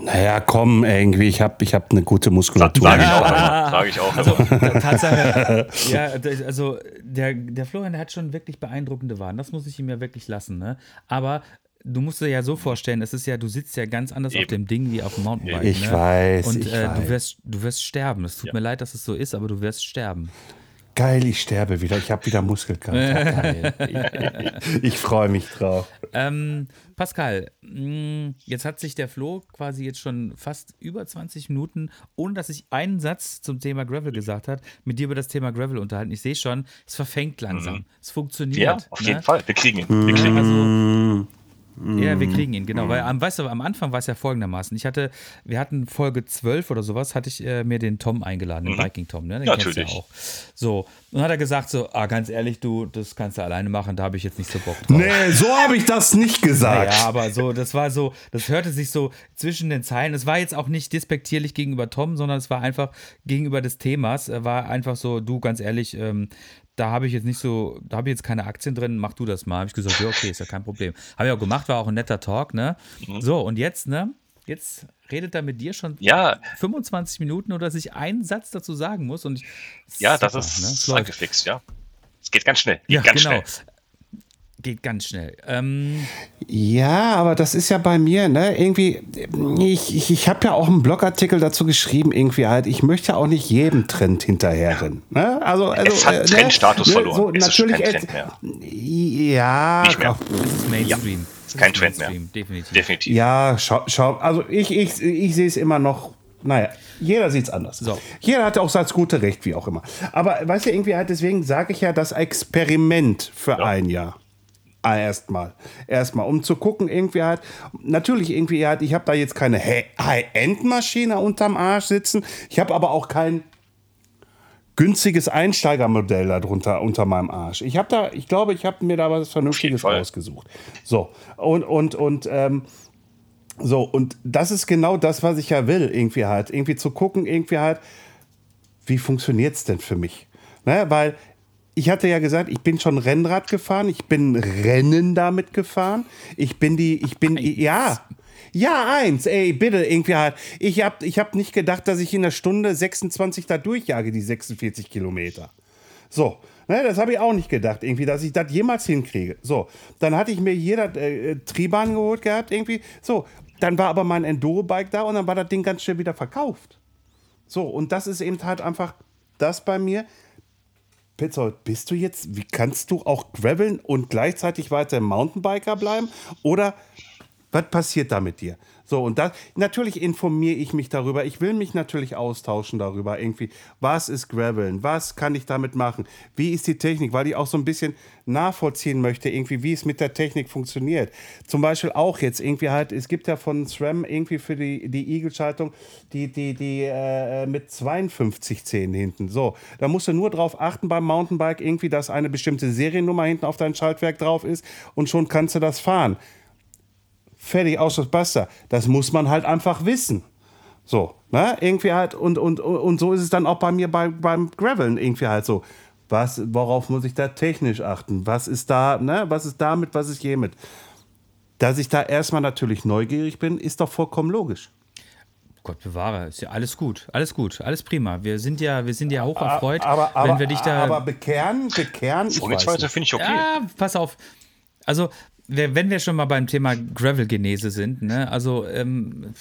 Naja, komm, irgendwie, ich habe ich hab eine gute Muskulatur. Sage ich auch immer. Sage ich auch Also, immer. Tatsache, ja, also der, der Florian der hat schon wirklich beeindruckende Waren. Das muss ich ihm ja wirklich lassen, ne? Aber du musst dir ja so vorstellen, es ist ja, du sitzt ja ganz anders auf Eben. dem Ding wie auf dem Mountainbike. Ich ne? weiß, Und ich äh, weiß. du wirst, du wirst sterben. Es tut Ja. mir leid, dass es so ist, aber du wirst sterben. Geil, ich sterbe wieder. Ich habe wieder Muskelkater. Geil. ich freue mich drauf. Ähm, Pascal, mh, jetzt hat sich der Flo quasi jetzt schon fast über 20 Minuten, ohne dass ich einen Satz zum Thema Gravel gesagt hat, mit dir über das Thema Gravel unterhalten. Ich sehe schon, es verfängt langsam. Es funktioniert. Ja, auf ne? jeden Fall. Wir kriegen ihn. Wir kriegen ihn. Also, ja, wir kriegen ihn, genau. Weil am, weißt du, am Anfang war es ja folgendermaßen. Ich hatte, wir hatten Folge 12 oder sowas, hatte ich äh, mir den Tom eingeladen, den Viking Tom, ne? Den kennst du Natürlich. ja auch. So, und dann hat er gesagt so, ah, ganz ehrlich, du, das kannst du alleine machen, da habe ich jetzt nicht so Bock drauf. Nee, so habe ich das nicht gesagt. Ja, aber so, das war so, das hörte sich so zwischen den Zeilen. Es war jetzt auch nicht despektierlich gegenüber Tom, sondern es war einfach gegenüber des Themas. Er war einfach so, du, ganz ehrlich, ähm, da habe ich jetzt nicht so, da habe ich jetzt keine Aktien drin, mach du das mal. Habe ich gesagt, ja, okay, ist ja kein Problem. Habe ich auch gemacht, war auch ein netter Talk, ne? So, und jetzt, ne? Jetzt redet er mit dir schon Ja, 25 Minuten oder dass ich einen Satz dazu sagen muss. Und ich, ja, das super, ist ne? Angefixt, ja. Es geht ganz schnell. Geht Ja, ganz genau. schnell. Geht ganz schnell. Ähm, Ja, aber das ist ja bei mir, ne, irgendwie, ich, ich, ich habe ja auch einen Blogartikel dazu geschrieben, irgendwie halt, ich möchte auch nicht jedem Trend hinterherrennen. Ne? Also, also, Es hat äh, Trendstatus verloren. Es ist natürlich, kein äh, Trend mehr. Ja, Nicht mehr. es ist Mainstream. Es kein ist Trend mehr. Mainstream, Definitiv. Definitiv. Ja, schau, schau also ich, ich, ich sehe es immer noch. Naja, jeder sieht es anders. So. Jeder hat auch sein gute Recht, wie auch immer. Aber weißt du, irgendwie halt, deswegen sage ich ja das Experiment für ein Jahr. Ah, Erstmal. Erstmal, um zu gucken, irgendwie halt, natürlich irgendwie halt, ich habe da jetzt keine Hi- High-End-Maschine unterm Arsch sitzen. Ich habe aber auch kein günstiges Einsteigermodell darunter unter meinem Arsch. Ich habe da, ich glaube, ich habe mir da was Vernünftiges rausgesucht. So und und und ähm, so und das ist genau das, was ich ja will, irgendwie halt, irgendwie zu gucken, irgendwie halt, wie funktioniert es denn für mich? Ne? Weil ich hatte ja gesagt, ich bin schon Rennrad gefahren, ich bin Rennen damit gefahren, ich bin die, ich bin, ja. Ja, eins, ey, bitte, irgendwie halt. Ich hab, ich hab nicht gedacht, dass ich in einer Stunde 26 da durchjage, die 46 Kilometer. So, ne, das habe ich auch nicht gedacht, irgendwie, dass ich das jemals hinkriege. So, dann hatte ich mir hier das äh, Triebahn geholt gehabt, irgendwie. So, dann war aber mein Enduro-Bike da und dann war das Ding ganz schnell wieder verkauft. So, und das ist eben halt einfach das bei mir. Petzold, bist du jetzt, wie kannst du auch graveln und gleichzeitig weiter Mountainbiker bleiben? Oder was passiert da mit dir? So, und das, natürlich informiere ich mich darüber. Ich will mich natürlich austauschen darüber, irgendwie. Was ist Graveln? Was kann ich damit machen? Wie ist die Technik? Weil ich auch so ein bisschen nachvollziehen möchte, irgendwie, wie es mit der Technik funktioniert. Zum Beispiel auch jetzt irgendwie halt, es gibt ja von SRAM irgendwie für die, die Eagle-Schaltung die, die, die äh, mit 52 Zähnen hinten. So, da musst du nur drauf achten beim Mountainbike irgendwie, dass eine bestimmte Seriennummer hinten auf dein Schaltwerk drauf ist und schon kannst du das fahren. Fertig, aus das basta. Das muss man halt einfach wissen. So, ne? Irgendwie halt, und, und, und so ist es dann auch bei mir bei, beim Graveln irgendwie halt so. Was, worauf muss ich da technisch achten? Was ist da, ne? Was ist damit, was ist hiermit? Dass ich da erstmal natürlich neugierig bin, ist doch vollkommen logisch. Gott bewahre, ist ja alles gut, alles gut, alles prima. Wir sind ja, wir sind ja hoch erfreut, aber, aber, wenn wir dich da. aber bekehren, bekehren, ich weiß Vorgehensweise nicht. finde ich okay. Ja, pass auf. Also, wenn wir schon mal beim Thema Gravel-Genese sind, ne, also ähm,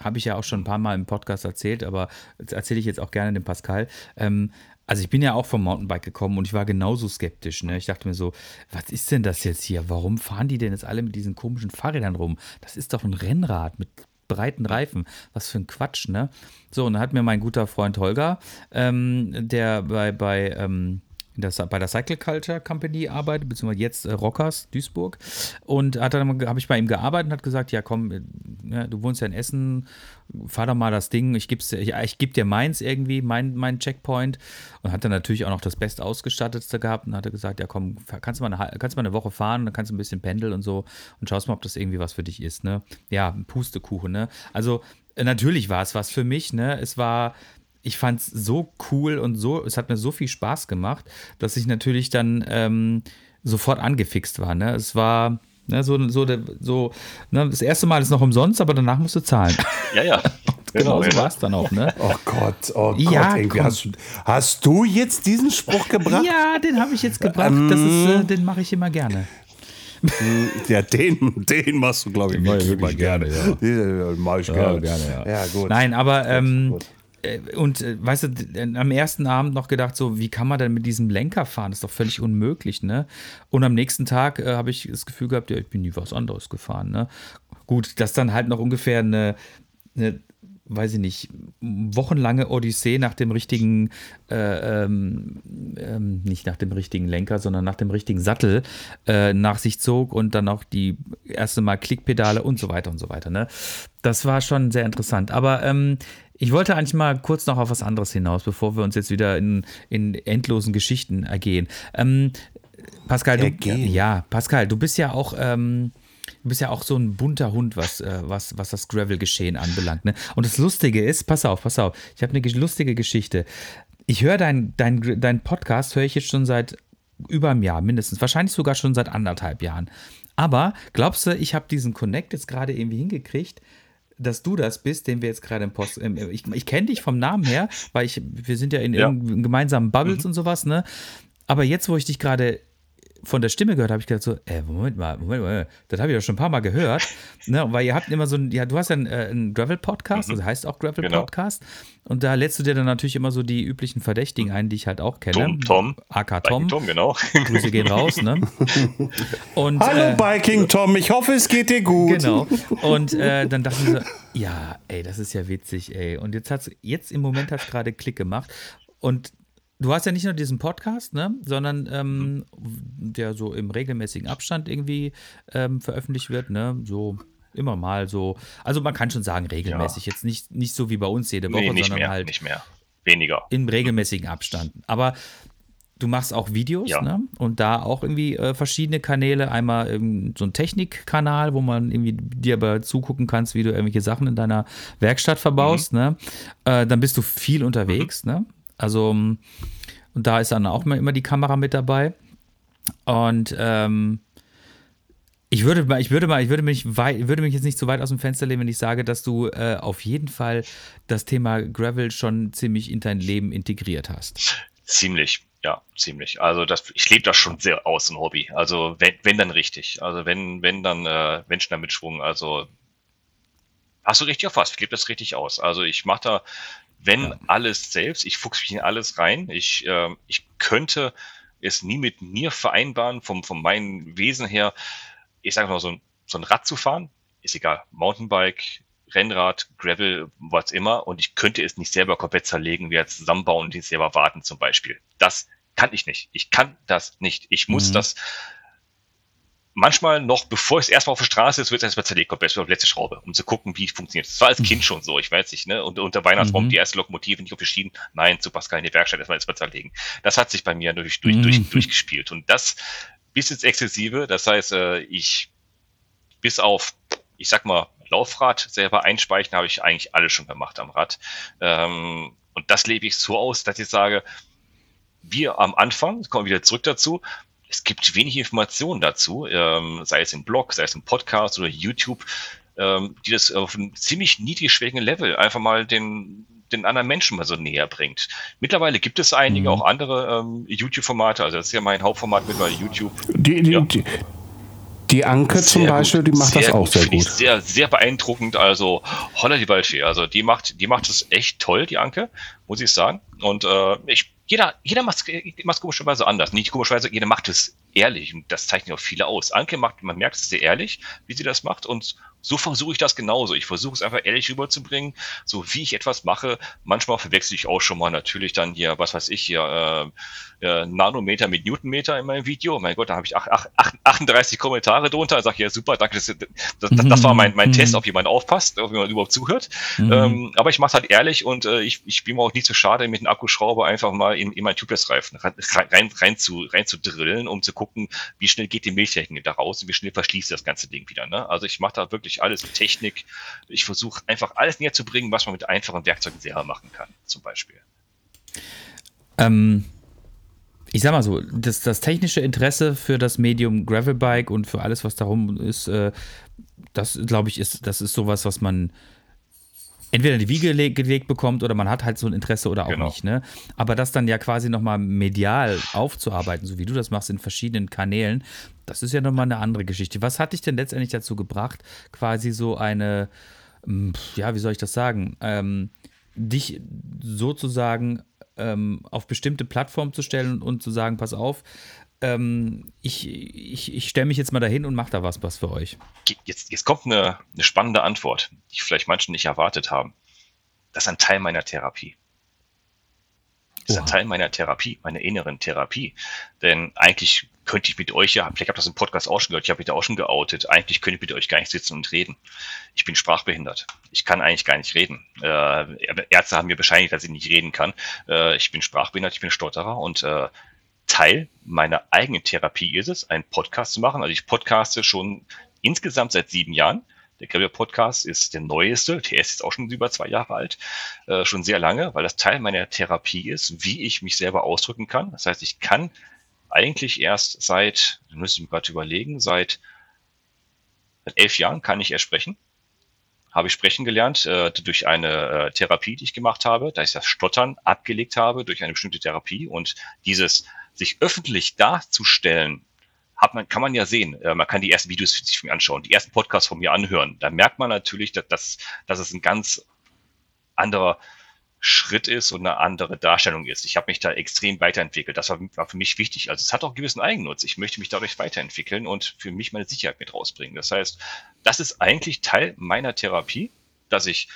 habe ich ja auch schon ein paar Mal im Podcast erzählt, aber erzähle ich jetzt auch gerne dem Pascal. Ähm, also ich bin ja auch vom Mountainbike gekommen und ich war genauso skeptisch. Ne? Ich dachte mir so, was ist denn das jetzt hier? Warum fahren die denn jetzt alle mit diesen komischen Fahrrädern rum? Das ist doch ein Rennrad mit breiten Reifen. Was für ein Quatsch, ne? So, und dann hat mir mein guter Freund Holger, ähm, der bei, bei ähm, der, bei der Cycle Culture Company arbeitet, beziehungsweise jetzt äh, Rockers Duisburg. Und hat habe ich bei ihm gearbeitet und hat gesagt, ja komm, äh, ja, du wohnst ja in Essen, fahr doch mal das Ding, ich gib's, ja, ich gebe dir meins irgendwie, mein, mein Checkpoint. Und hat dann natürlich auch noch das Best ausgestattetste gehabt und hatte gesagt, ja komm, kannst du mal eine, kannst mal eine Woche fahren, dann kannst du ein bisschen pendeln und so und schaust mal, ob das irgendwie was für dich ist, ne? Ja, Pustekuchen, ne? Also äh, natürlich war es was für mich, ne? Es war ich fand es so cool und so, es hat mir so viel Spaß gemacht, dass ich natürlich dann ähm, sofort angefixt war. Ne? Es war ne, so, so, so ne, das erste Mal ist noch umsonst, aber danach musst du zahlen. Ja, ja. genau so ja. war es dann auch. Ne? Oh Gott, oh Ja, Gott, komm. hast, du, hast du jetzt diesen Spruch gebracht? Ja, den habe ich jetzt gebracht. Das ist, äh, den mache ich immer gerne. Ja, den, den machst du, glaube ich, ich wirklich wirklich mal gerne. gerne, Den mach ich gerne. Ja, gut. Nein, aber ähm, gut. äh, und äh, weißt du, d- am ersten Abend noch gedacht, so, wie kann man denn mit diesem Lenker fahren? Das ist doch völlig unmöglich, ne? Und am nächsten Tag äh, habe ich das Gefühl gehabt, ja, ich bin nie was anderes gefahren, ne? Gut, das dann halt noch ungefähr eine, eine weiß ich nicht, wochenlange Odyssee nach dem richtigen, äh, ähm, ähm, nicht nach dem richtigen Lenker, sondern nach dem richtigen Sattel äh, nach sich zog und dann auch die erste Mal Klickpedale und so weiter und so weiter. Ne? Das war schon sehr interessant. Aber ähm, ich wollte eigentlich mal kurz noch auf was anderes hinaus, bevor wir uns jetzt wieder in, in endlosen Geschichten ergehen. Ähm, Pascal, du, Ergehen. ja, Pascal, du bist ja auch, ähm, du bist ja auch so ein bunter Hund, was, äh, was, was das Gravel-Geschehen anbelangt. Ne? Und das Lustige ist, pass auf, pass auf, ich habe eine ge- lustige Geschichte. Ich höre deinen dein, dein Podcast, höre ich jetzt schon seit über einem Jahr mindestens, wahrscheinlich sogar schon seit anderthalb Jahren. Aber glaubst du, ich habe diesen Connect jetzt gerade irgendwie hingekriegt? Dass du das bist, den wir jetzt gerade im Post. im- Ich, ich kenne dich vom Namen her, weil ich, wir sind ja in Ja. gemeinsamen Bubbles und sowas, ne? Aber jetzt, wo ich dich gerade von der Stimme gehört, habe ich gedacht so, äh, Moment mal, Moment mal, das habe ich ja schon ein paar Mal gehört, ne? Weil ihr habt immer so ein, ja, du hast ja einen, äh, einen Gravel-Podcast, also heißt auch Genau. Gravel-Podcast und da lädst du dir dann natürlich immer so die üblichen Verdächtigen ein, die ich halt auch kenne. Tom, Tom. AK Tom, Tom. Tom genau. Grüße gehen raus, ne? Und, Hallo äh, Biking Tom, ich hoffe, es geht dir gut. Genau. Und äh, dann dachte ich so, ja, ey, das ist ja witzig, ey. Und jetzt hat's, jetzt im Moment hat es gerade Klick gemacht. Und du hast ja nicht nur diesen Podcast, ne, sondern ähm, der so im regelmäßigen Abstand irgendwie ähm, veröffentlicht wird, ne, so immer mal so. Also man kann schon sagen regelmäßig, jetzt nicht, nicht so wie bei uns jede Woche, nee, nicht sondern mehr, halt nicht mehr. Weniger. Im regelmäßigen Abstand. Aber du machst auch Videos, Ja. ne? Und da auch irgendwie äh, verschiedene Kanäle. Einmal ähm, so ein Technikkanal, wo man irgendwie dir aber zugucken kannst, wie du irgendwelche Sachen in deiner Werkstatt verbaust, ne? Äh, dann bist du viel unterwegs, ne? Also, ähm, und da ist dann auch immer, die Kamera mit dabei. Und ähm, ich würde mal, ich würde mal, ich würde mich weit, würde mich jetzt nicht zu weit aus dem Fenster lehnen, wenn ich sage, dass du äh, auf jeden Fall das Thema Gravel schon ziemlich in dein Leben integriert hast. Ziemlich, ja, ziemlich. Also das, ich lebe das schon sehr aus, ein Hobby. Also wenn, wenn dann richtig. Also wenn, wenn dann äh, Menschen damit Schwung. Also hast du richtig erfasst. Ich lebe das richtig aus. Also ich mache da, wenn alles selbst, ich fuchse mich in alles rein. Ich, ähm, ich könnte es nie mit mir vereinbaren, vom, von meinem Wesen her, ich sage mal, so ein, so ein Rad zu fahren, ist egal, Mountainbike, Rennrad, Gravel, was immer, und ich könnte es nicht selber komplett zerlegen, wieder zusammenbauen und es selber warten zum Beispiel. Das kann ich nicht. Ich kann das nicht. Ich muss Mhm. das manchmal noch, bevor es erstmal auf der Straße ist, wird es erstmal zerlegt, komplett auf die letzte Schraube, um zu gucken, wie es funktioniert. Das war als Kind schon so, ich weiß nicht, ne? Und unter Weihnachtsbaum Mhm. die erste Lokomotive nicht auf die Schienen, nein, zu Pascal in die Werkstatt erstmal erstmal zerlegen. Das hat sich bei mir durch, durch, Mhm. durch, durchgespielt. Und das bis ins Exzessive, das heißt, äh, ich bis auf, ich sag mal, Laufrad selber einspeichen, habe ich eigentlich alles schon gemacht am Rad. Ähm, und das lebe ich so aus, dass ich sage, wir am Anfang, kommen wieder zurück dazu, es gibt wenig Informationen dazu, ähm, sei es im Blog, sei es im Podcast oder YouTube, ähm, die das auf einem ziemlich niedrigschwelligen Level einfach mal den, den anderen Menschen mal so näher bringt. Mittlerweile gibt es einige Mhm. auch andere ähm, YouTube-Formate, also das ist ja mein Hauptformat mittlerweile YouTube. Die, die, Ja. die, die Anke zum Sehr Beispiel, gut, die macht das auch sehr gut. Sehr, sehr beeindruckend. Also Holla die Waldfee. Also die macht, die macht es echt toll, die Anke, muss ich sagen. Und äh, ich, jeder, jeder macht es komischerweise anders. Nicht komischerweise, jeder macht es ehrlich. Und das zeichnet auch viele aus. Anke macht, man merkt es sehr ehrlich, wie sie das macht. Und so versuche ich das genauso. Ich versuche es einfach ehrlich rüberzubringen, so wie ich etwas mache. Manchmal verwechsel ich auch schon mal natürlich dann hier, was weiß ich hier, äh, äh, Nanometer mit Newtonmeter in meinem Video. Mein Gott, da habe ich ach, ach, ach, 38 Kommentare drunter. Ich sage, ja super, danke, das, das, das, das war mein, mein Mhm. Test, ob jemand aufpasst, ob jemand überhaupt zuhört. Mhm. Ähm, aber ich mache halt ehrlich und äh, ich, ich bin mir auch nicht zu schade, mit einem Akkuschrauber einfach mal in, in meinen Tubeless-Reifen rein, rein, rein, zu, rein zu drillen, um zu gucken, wie schnell geht die Milchtechnik da raus und wie schnell verschließt das ganze Ding wieder. Ne? Also ich mache da wirklich alles mit Technik. Ich versuche einfach alles näher zu bringen, was man mit einfachen Werkzeugen selber machen kann, zum Beispiel. Ähm, ich sag mal so, das, das technische Interesse für das Medium Gravelbike und für alles, was darum ist, äh, das glaube ich, ist, das ist sowas, was man entweder in die Wiege gelegt, bekommt oder man hat halt so ein Interesse oder auch Genau. nicht. Ne? Aber das dann ja quasi nochmal medial aufzuarbeiten, so wie du das machst in verschiedenen Kanälen, das ist ja nochmal eine andere Geschichte. Was hat dich denn letztendlich dazu gebracht, quasi so eine, ähm, ja, wie soll ich das sagen, ähm, dich sozusagen ähm, auf bestimmte Plattformen zu stellen und zu sagen, pass auf, ähm, ich, ich, ich stelle mich jetzt mal dahin und mache da was, was für euch. Jetzt, jetzt kommt eine, eine spannende Antwort, die vielleicht manche nicht erwartet haben. Das ist ein Teil meiner Therapie. Das ist ein. Teil meiner Therapie, meiner inneren Therapie. Denn eigentlich könnte ich mit euch ja, vielleicht habt ihr das im Podcast auch schon gehört, ich habe mich da auch schon geoutet, eigentlich könnte ich mit euch gar nicht sitzen und reden. Ich bin sprachbehindert. Ich kann eigentlich gar nicht reden. Äh, Ärzte haben mir bescheinigt, dass ich nicht reden kann. Äh, ich bin sprachbehindert, ich bin Stotterer und äh, Teil meiner eigenen Therapie ist es, einen Podcast zu machen. Also ich podcaste schon insgesamt seit sieben Jahren. Der Gravel Podcast ist der neueste, der ist jetzt auch schon über zwei Jahre alt, äh, schon sehr lange, weil das Teil meiner Therapie ist, wie ich mich selber ausdrücken kann. Das heißt, ich kann eigentlich erst seit, da müsste ich mir gerade überlegen, seit, seit elf Jahren kann ich erst sprechen. Habe ich sprechen gelernt äh, durch eine äh, Therapie, die ich gemacht habe, da ich das Stottern abgelegt habe durch eine bestimmte Therapie und dieses sich öffentlich darzustellen, hat man, kann man ja sehen. Äh, man kann die ersten Videos sich von mir anschauen, die ersten Podcasts von mir anhören. Da merkt man natürlich, dass, dass, dass es ein ganz anderer Schritt ist und eine andere Darstellung ist. Ich habe mich da extrem weiterentwickelt. Das war, war für mich wichtig. Also es hat auch gewissen Eigennutz. Ich möchte mich dadurch weiterentwickeln und für mich meine Sicherheit mit rausbringen. Das heißt, das ist eigentlich Teil meiner Therapie, dass ich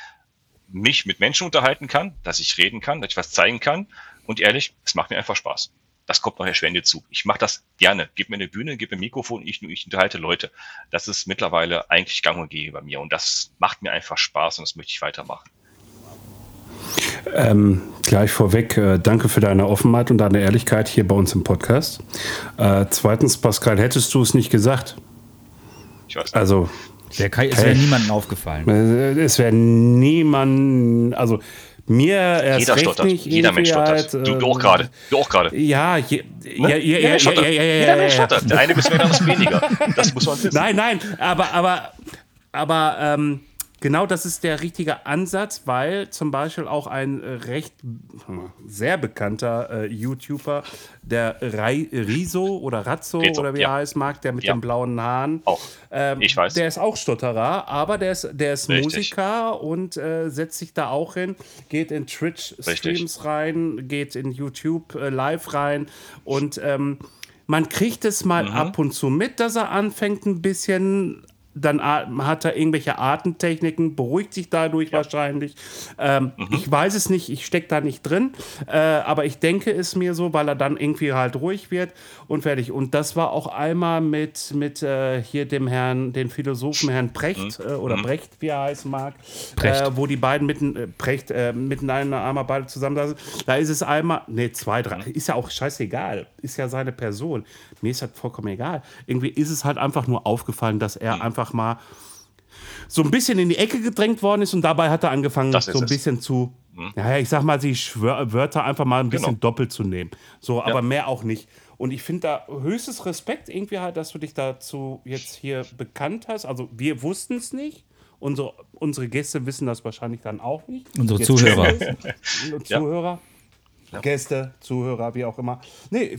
mich mit Menschen unterhalten kann, dass ich reden kann, dass ich was zeigen kann. Und ehrlich, es macht mir einfach Spaß. Das kommt noch Herr Schwende zu. Ich mache das gerne. Gib mir eine Bühne, gib mir ein Mikrofon, ich, ich unterhalte Leute. Das ist mittlerweile eigentlich gang und gäbe bei mir. Und das macht mir einfach Spaß und das möchte ich weitermachen. Ähm, gleich vorweg, äh, danke für deine Offenheit und deine Ehrlichkeit hier bei uns im Podcast. Äh, zweitens, Pascal, hättest du es nicht gesagt? Ich weiß nicht. Also, es wäre niemandem aufgefallen. äh, es wäre niemand, also mir erst Jeder stottert. nicht. Jeder Mensch stottert. halt, du, du auch gerade. Du auch gerade. Ja, je, ja, ja, ja, Jeder ja, ja, stottert. ja, ja, Jeder ja, Mensch ja. stottert. Der eine mehr, der andere weniger. Das muss man wissen. Nein, nein, aber, aber, aber ähm, genau das ist der richtige Ansatz, weil zum Beispiel auch ein äh, recht hm, sehr bekannter äh, YouTuber, der Rai, Riso oder Razzo Rezo, oder wie ja. er heißt, mag, der mit Ja. den blauen Haaren. Auch. Ähm, Ich weiß. Der ist auch Stotterer, aber der ist, der ist Richtig. Musiker und äh, setzt sich da auch hin, geht in Twitch-Streams rein, geht in YouTube äh, live rein und ähm, man kriegt es mal Mhm. ab und zu mit, dass er anfängt ein bisschen. Dann hat er irgendwelche Atemtechniken, beruhigt sich dadurch wahrscheinlich. Ähm, Mhm. Ich weiß es nicht, ich stecke da nicht drin, äh, aber ich denke es mir so, weil er dann irgendwie halt ruhig wird und fertig. Und das war auch einmal mit, mit äh, hier dem Herrn, den Philosophen Herrn Precht Mhm. äh, oder Brecht, wie er heißen mag. Äh, wo die beiden mitten, äh, Precht, äh, miteinander einmal beide zusammen saßen. Da ist es einmal, nee, zwei, drei, ist ja auch scheißegal, ist ja seine Person. Mir ist das vollkommen egal. Irgendwie ist es halt einfach nur aufgefallen, dass Mhm. er einfach mal so ein bisschen in die Ecke gedrängt worden ist und dabei hat er angefangen, so ein es. Mhm. bisschen zu, naja, ich sag mal, die Schwör Wörter einfach mal ein bisschen Genau. doppelt zu nehmen. So, aber mehr auch nicht. Und ich finde da höchstes Respekt irgendwie halt, dass du dich dazu jetzt hier bekannt hast. Also wir wussten es nicht. Unsere, unsere Gäste wissen das wahrscheinlich dann auch nicht. Unsere Jetzt Zuhörer. wissen wir es. Zuhörer. Gäste, Zuhörer, wie auch immer. Nee,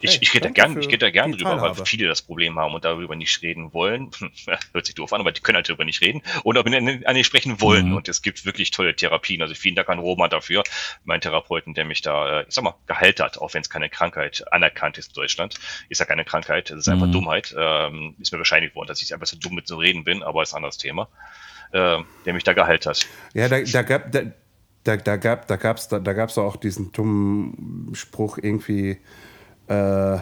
Ich, ich rede da gern, ich rede da gern drüber, weil Teilhabe. viele das Problem haben und darüber nicht reden wollen. Hört sich doof an, aber die können halt darüber nicht reden und auch nicht sprechen wollen. Mhm. Und es gibt wirklich tolle Therapien. Also vielen Dank an Roman dafür, mein Therapeuten, der mich da, äh, ich sag mal, geheilt hat, auch wenn es keine Krankheit anerkannt ist in Deutschland. Ist ja keine Krankheit, das ist einfach Mhm. Dummheit. Ähm, ist mir bescheinigt worden, dass ich einfach so dumm mit so reden bin, aber ist ein anderes Thema. Ähm, der mich da geheilt hat. Ja, da, da gab da, da, da gab da gab's da, da gab's auch diesen dummen Spruch irgendwie äh,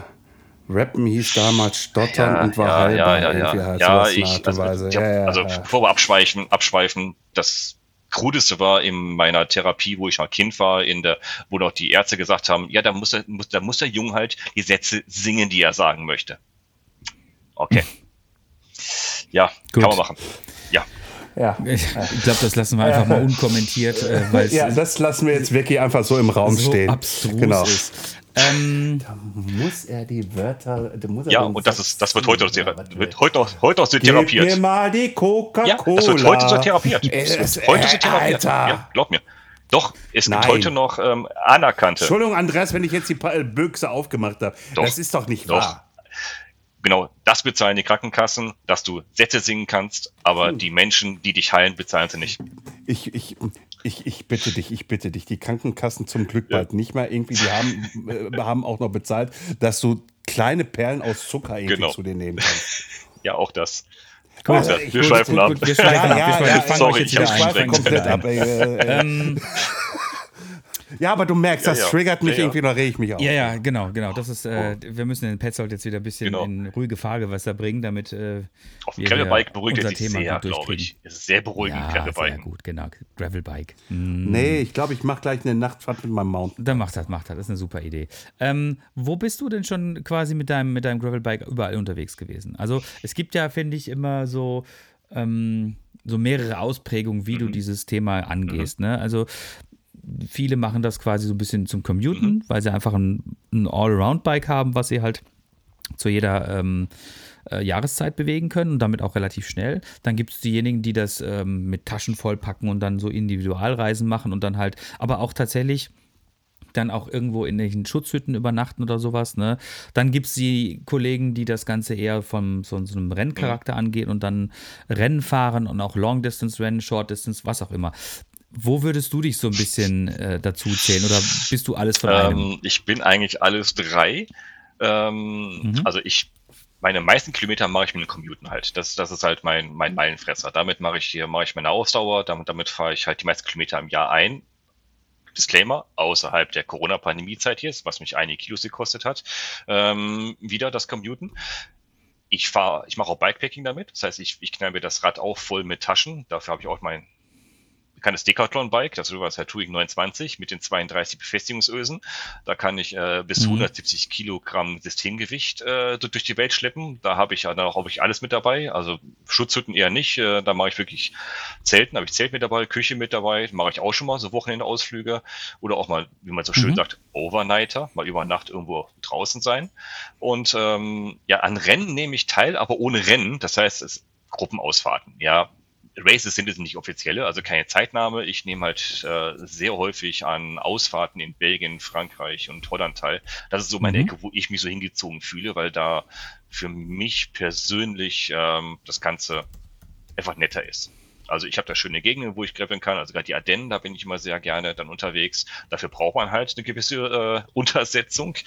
Rappen hieß damals Stottern und war irgendwie halt ja, sowas in ich, Art und also, Weise. ich hab, ja, ja, also ja. bevor wir abschweifen, abschweifen, das Krudeste war in meiner Therapie, wo ich noch Kind war, in der, wo noch die Ärzte gesagt haben, ja, da muss der, muss, da muss der Junge halt die Sätze singen, die er sagen möchte. Okay. Ja, Gut. kann man machen. Ja. Ja. Ich glaube, das lassen wir einfach mal unkommentiert, äh, weil es ja, das lassen wir jetzt wirklich einfach so im Raum so stehen. abstrus genau. ist. Ähm, Muss er die Wörter, da muss er Ja, und das ist, das wird heute noch, wird heute noch, heute noch so Gib mir therapiert. mal die Coca-Cola. Ja, das wird heute so therapiert. Wird heute so äh, therapiert. Alter. Ja, glaub mir. Doch, es gibt Nein. heute noch ähm, anerkannte. Entschuldigung, Andreas, wenn ich jetzt die Büchse aufgemacht habe. Doch. Das ist doch nicht Doch. wahr. Genau, das bezahlen die Krankenkassen, dass du Sätze singen kannst, aber die Menschen, die dich heilen, bezahlen sie nicht. Ich, ich, ich, ich bitte dich, ich bitte dich. Die Krankenkassen zum Glück bald nicht mehr. Irgendwie, die haben, äh, haben auch noch bezahlt, dass du kleine Perlen aus Zucker irgendwie Genau. zu dir nehmen kannst. Ja, auch das. Gut, Also, ich- wir schweifen ab. wir schweifen ab. wir, fangen sorry, euch jetzt ich wieder ein. komplett ab. Ey, äh. ähm, Ja, aber du merkst, das Ja, ja. triggert mich Ja, ja. irgendwie, da rege ich mich auf. ja, ja, genau, genau. Das ist, äh, wir müssen den Petzold jetzt wieder ein bisschen Genau. in ruhige Fahrgewässer bringen, damit äh, Auf dem wir Gravelbike beruhigt er unser sich Thema sehr, gut glaube ich. Es ist sehr beruhigend, Ja, sehr Gravelbike. gut, genau. Gravelbike. Hm. Nee, ich glaube, ich mache gleich eine Nachtfahrt mit meinem Mountain. Dann macht das, macht das. Das ist eine super Idee. Ähm, wo bist du denn schon quasi mit deinem, mit deinem Gravelbike überall unterwegs gewesen? Also es gibt ja, finde ich, immer so, ähm, so mehrere Ausprägungen, wie du dieses Thema angehst. Ne? Also viele machen das quasi so ein bisschen zum Commuten, weil sie einfach ein, ein All-Around-Bike haben, was sie halt zu jeder ähm, äh, Jahreszeit bewegen können und damit auch relativ schnell. Dann gibt es diejenigen, die das ähm, mit Taschen vollpacken und dann so Individualreisen machen und dann halt, aber auch tatsächlich dann auch irgendwo in den Schutzhütten übernachten oder sowas. Ne? Dann gibt es die Kollegen, die das Ganze eher von so, so einem Renncharakter angehen und dann Rennen fahren und auch Long-Distance-Rennen, Short-Distance, was auch immer. Wo würdest du dich so ein bisschen äh, dazu zählen oder bist du alles von einem? Ähm, ich bin eigentlich alles drei. Ähm, Mhm. Also ich, meine meisten Kilometer mache ich mit dem Commuten halt. Das, das ist halt mein, mein Meilenfresser. Damit mache ich hier, mache ich meine Ausdauer, damit, damit fahre ich halt die meisten Kilometer im Jahr ein. Disclaimer, außerhalb der Corona-Pandemie-Zeit hier, was mich einige Kilos gekostet hat, ähm, wieder das Commuten. Ich fahre, ich mache auch Bikepacking damit. Das heißt, ich, ich knall mir das Rad auch voll mit Taschen. Dafür habe ich auch mein kann das Decathlon-Bike, das war das Touring 29 mit den 32 Befestigungsösen. Da kann ich äh, bis mhm. 170 Kilogramm Systemgewicht äh, durch die Welt schleppen. Da habe ich ja da habe ich alles mit dabei. Also Schutzhütten eher nicht. Äh, da mache ich wirklich Zelten, habe ich Zelt mit dabei, Küche mit dabei. Mache ich auch schon mal so Wochenendausflüge oder auch mal, wie man so schön mhm. sagt, Overnighter, mal über Nacht irgendwo draußen sein. Und ähm, ja, an Rennen nehme ich teil, aber ohne Rennen. Das heißt, es Gruppenausfahrten. Ja, Races sind es nicht offizielle, also keine Zeitnahme. Ich nehme halt äh, sehr häufig an Ausfahrten in Belgien, Frankreich und Holland teil. Das ist so meine mhm. Ecke, wo ich mich so hingezogen fühle, weil da für mich persönlich ähm, das Ganze einfach netter ist. Also ich habe da schöne Gegenden, wo ich graveln kann. Also gerade die Ardennen, da bin ich immer sehr gerne dann unterwegs. Dafür braucht man halt eine gewisse äh, Untersetzung,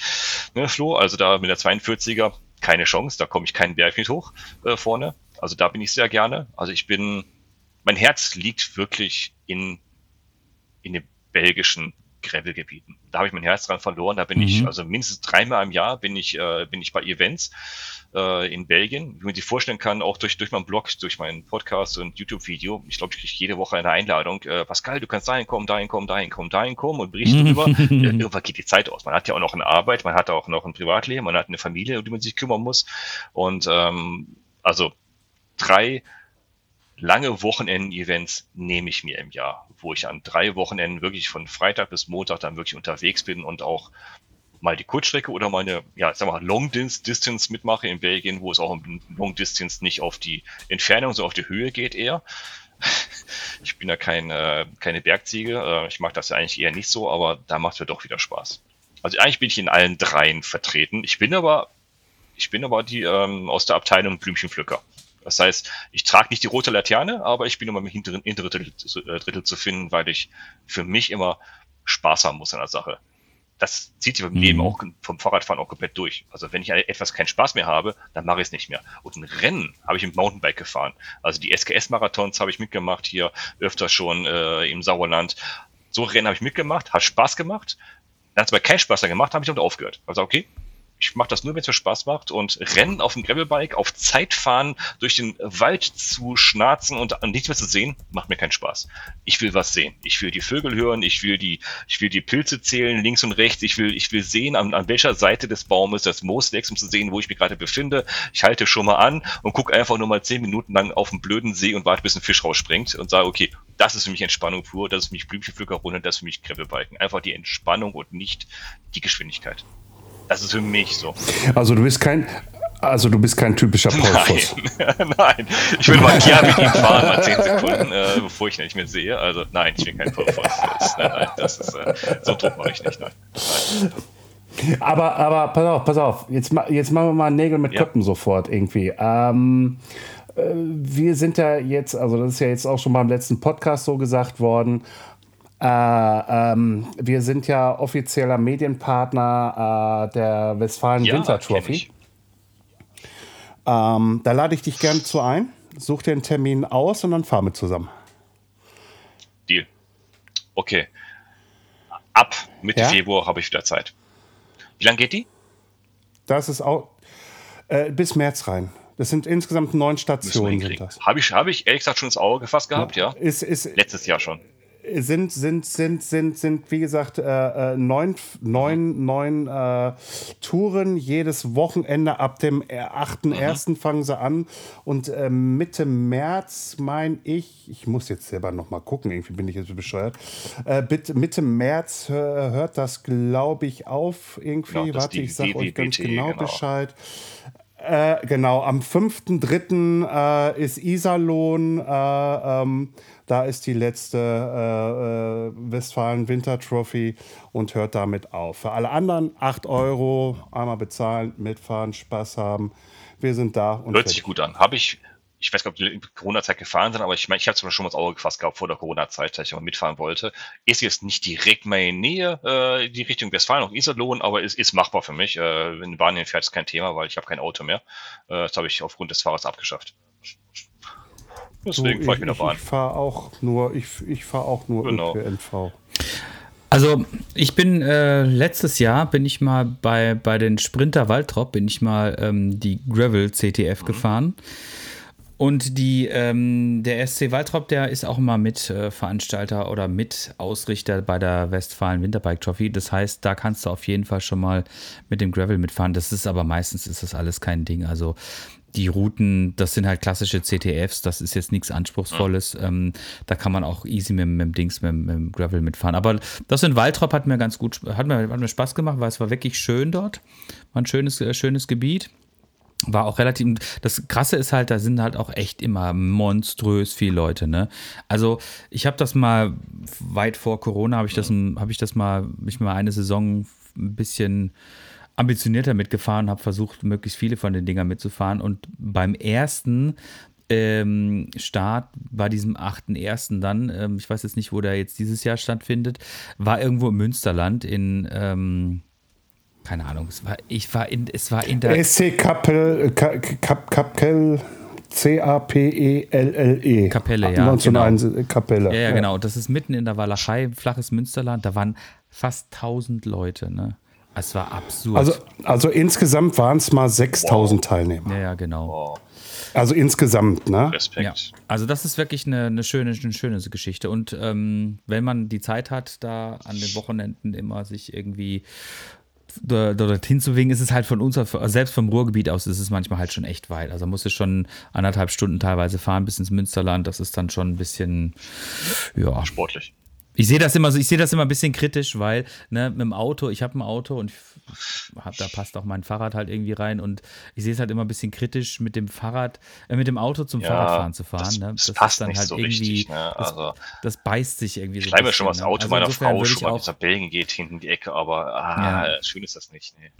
ne, Flo. Also da mit der 42er keine Chance, da komme ich keinen Berg mit hoch äh, vorne. Also da bin ich sehr gerne. Also ich bin mein Herz liegt wirklich in, in den belgischen Gravelgebieten. Da habe ich mein Herz dran verloren. Da bin mhm. ich, also mindestens dreimal im Jahr bin ich, äh, bin ich bei Events äh, in Belgien. Wie man sich vorstellen kann, auch durch, durch meinen Blog, durch meinen Podcast und YouTube-Video. Ich glaube, ich kriege jede Woche eine Einladung. Äh, Pascal, du kannst dahin kommen, dahin kommen, dahin kommen, dahin kommen und berichten darüber. äh, irgendwann geht die Zeit aus. Man hat ja auch noch eine Arbeit, man hat auch noch ein Privatleben, man hat eine Familie, um die man sich kümmern muss. Und ähm, also drei lange Wochenenden-Events nehme ich mir im Jahr, wo ich an drei Wochenenden wirklich von Freitag bis Montag dann wirklich unterwegs bin und auch mal die Kurzstrecke oder meine, ja, sag mal, Long Distance mitmache in Belgien, wo es auch im Long Distance nicht auf die Entfernung, sondern auf die Höhe geht eher. Ich bin ja kein, äh, keine Bergziege, äh, ich mag das ja eigentlich eher nicht so, aber da macht es mir doch wieder Spaß. Also eigentlich bin ich in allen dreien vertreten. Ich bin aber, ich bin aber die ähm, aus der Abteilung Blümchenpflücker. Das heißt, ich trage nicht die rote Laterne, aber ich bin immer im hinteren, hinteren Drittel, äh, Drittel zu finden, weil ich für mich immer Spaß haben muss an der Sache. Das zieht sich beim mhm. Leben auch vom Fahrradfahren auch komplett durch. Also wenn ich etwas keinen Spaß mehr habe, dann mache ich es nicht mehr. Und ein Rennen habe ich im Mountainbike gefahren. Also die SKS-Marathons habe ich mitgemacht hier öfter schon äh, im Sauerland. So Rennen habe ich mitgemacht, hat Spaß gemacht. Dann hat es aber keinen Spaß mehr gemacht, habe ich damit aufgehört. Also okay, ich mache das nur, wenn es mir Spaß macht und Rennen auf dem Gravelbike, auf Zeit fahren, durch den Wald zu schnarzen und nichts mehr zu sehen, macht mir keinen Spaß. Ich will was sehen. Ich will die Vögel hören, ich will die, ich will die Pilze zählen, links und rechts. Ich will, ich will sehen, an, an welcher Seite des Baumes das Moos wächst, um zu sehen, wo ich mich gerade befinde. Ich halte schon mal an und gucke einfach nur mal zehn Minuten lang auf den blöden See und warte, bis ein Fisch rausspringt und sage, okay, das ist für mich Entspannung pur, das ist für mich Blümchenpflückerrunde, das ist für mich Gravelbiken. Einfach die Entspannung und nicht die Geschwindigkeit. Das ist für mich so. Also du bist kein, also du bist kein typischer Paulfuss. Nein, nein. Ich will mal Kia mit ihm fahren, mal 10 Sekunden, äh, bevor ich ihn nicht mehr sehe. Also nein, ich bin kein Paulfuss. Nein, nein, das ist, äh, so Druck mache ich nicht. Nein. nein. Aber, aber pass auf, pass auf. Jetzt, jetzt machen wir mal Nägel mit ja. Köppen sofort irgendwie. Ähm, äh, wir sind ja jetzt, also das ist ja jetzt auch schon beim letzten Podcast so gesagt worden, äh, ähm, wir sind ja offizieller Medienpartner äh, der Westfalen ja, Winter Trophy. Ähm, da lade ich dich gerne zu ein. Such dir einen Termin aus und dann fahren wir zusammen. Deal. Okay. Ab Mitte ja? Februar habe ich wieder Zeit. Wie lange geht die? Das ist auch äh, bis März rein. Das sind insgesamt neun Stationen. Habe ich, hab ich ehrlich gesagt schon ins Auge gefasst gehabt, ja? Ist, ist, Letztes Jahr schon sind, sind, sind, sind, sind, wie gesagt, äh, äh, neun, neun, neun äh, Touren jedes Wochenende. Ab dem 8.1. Mhm. fangen sie an. Und äh, Mitte März, meine ich, ich muss jetzt selber noch mal gucken, irgendwie bin ich jetzt bescheuert. Äh, Mitte März hört das, glaube ich, auf. Irgendwie, warte, ich sage euch ganz genau, genau. Bescheid. Äh, genau, am 5.3. Äh, ist Iserlohn. Äh, ähm, da ist die letzte äh, äh, Westfalen Winter Trophy und hört damit auf. Für alle anderen 8 Euro, einmal bezahlen, mitfahren, Spaß haben. Wir sind da. Und hört sich gut an. Habe ich, ich weiß nicht, ob die in Corona-Zeit gefahren sind, aber ich meine, ich habe es schon mal ins Auge gefasst gehabt vor der Corona-Zeit, dass ich mal mitfahren wollte. Ist jetzt nicht direkt meine Nähe, äh, die Richtung Westfalen, auch Iserlohn, aber es ist, ist machbar für mich. Äh, wenn die Bahn hinfährt, ist kein Thema, weil ich habe kein Auto mehr. Äh, das habe ich aufgrund des Fahrers abgeschafft. Deswegen fahre ich mit der Bahn. Ich fahre auch nur, ich, ich fahre auch nur genau. ÖPNV. Also ich bin äh, letztes Jahr bin ich mal bei, bei den Sprinter Waldrop bin ich mal ähm, die Gravel CTF mhm. gefahren Und die, ähm, der SC Waltrop, der ist auch immer Mitveranstalter äh, oder Mitausrichter bei der Westfalen Winterbike Trophy. Das heißt, da kannst du auf jeden Fall schon mal mit dem Gravel mitfahren. Das ist aber meistens ist das alles kein Ding. Also die Routen, das sind halt klassische CTFs, das ist jetzt nichts Anspruchsvolles. Mhm. Ähm, da kann man auch easy mit, mit dem Dings, mit, mit, dem Gravel mitfahren. Aber das in Waltrop hat mir ganz gut, hat mir, hat mir Spaß gemacht, weil es war wirklich schön dort. War ein schönes, äh, schönes Gebiet war auch relativ. Das Krasse ist halt, da sind halt auch echt immer monströs viele Leute. Ne? Also ich habe das mal weit vor Corona habe ich das, habe ich das mal, ich mal eine Saison ein bisschen ambitionierter mitgefahren, habe versucht, möglichst viele von den Dingern mitzufahren. Und beim ersten ähm, Start bei diesem 8.1. dann, ähm, ich weiß jetzt nicht, wo der jetzt dieses Jahr stattfindet, war irgendwo im Münsterland in ähm, keine Ahnung, es war, ich war in, es war in der. SC Kappel, Kapkel, C-A-P-E-L-L-E. Kapelle, ja. 1901 genau. Kapelle. Ja, ja, genau. Das ist mitten in der Walachei, flaches Münsterland. Da waren fast 1000 Leute, ne? Es war absurd. Also, also insgesamt waren es mal 6000 wow. Teilnehmer. Ja, ja, genau. Wow. Also insgesamt, ne? Respekt. Ja. Also das ist wirklich eine, eine, schöne, eine schöne Geschichte. Und ähm, wenn man die Zeit hat, da an den Wochenenden immer sich irgendwie dorthin zu wegen, ist es halt von uns, selbst vom Ruhrgebiet aus, ist es manchmal halt schon echt weit. Also musst du schon anderthalb Stunden teilweise fahren bis ins Münsterland. Das ist dann schon ein bisschen, ja. Sportlich. Ich sehe das immer so, ich sehe das immer ein bisschen kritisch, weil ne, mit dem Auto, ich habe ein Auto und hab, da passt auch mein Fahrrad halt irgendwie rein und ich sehe es halt immer ein bisschen kritisch mit dem Fahrrad, äh, mit dem Auto zum ja, Fahrradfahren zu fahren. Das, ne? das, das passt dann halt so irgendwie, richtig, ne? also, das, das, beißt sich irgendwie so. Ich bleibe schon mal das ne? Auto also meiner Frau schon mal dieser Belgien geht hinten die Ecke, aber ah, ja. schön ist das nicht. Nee.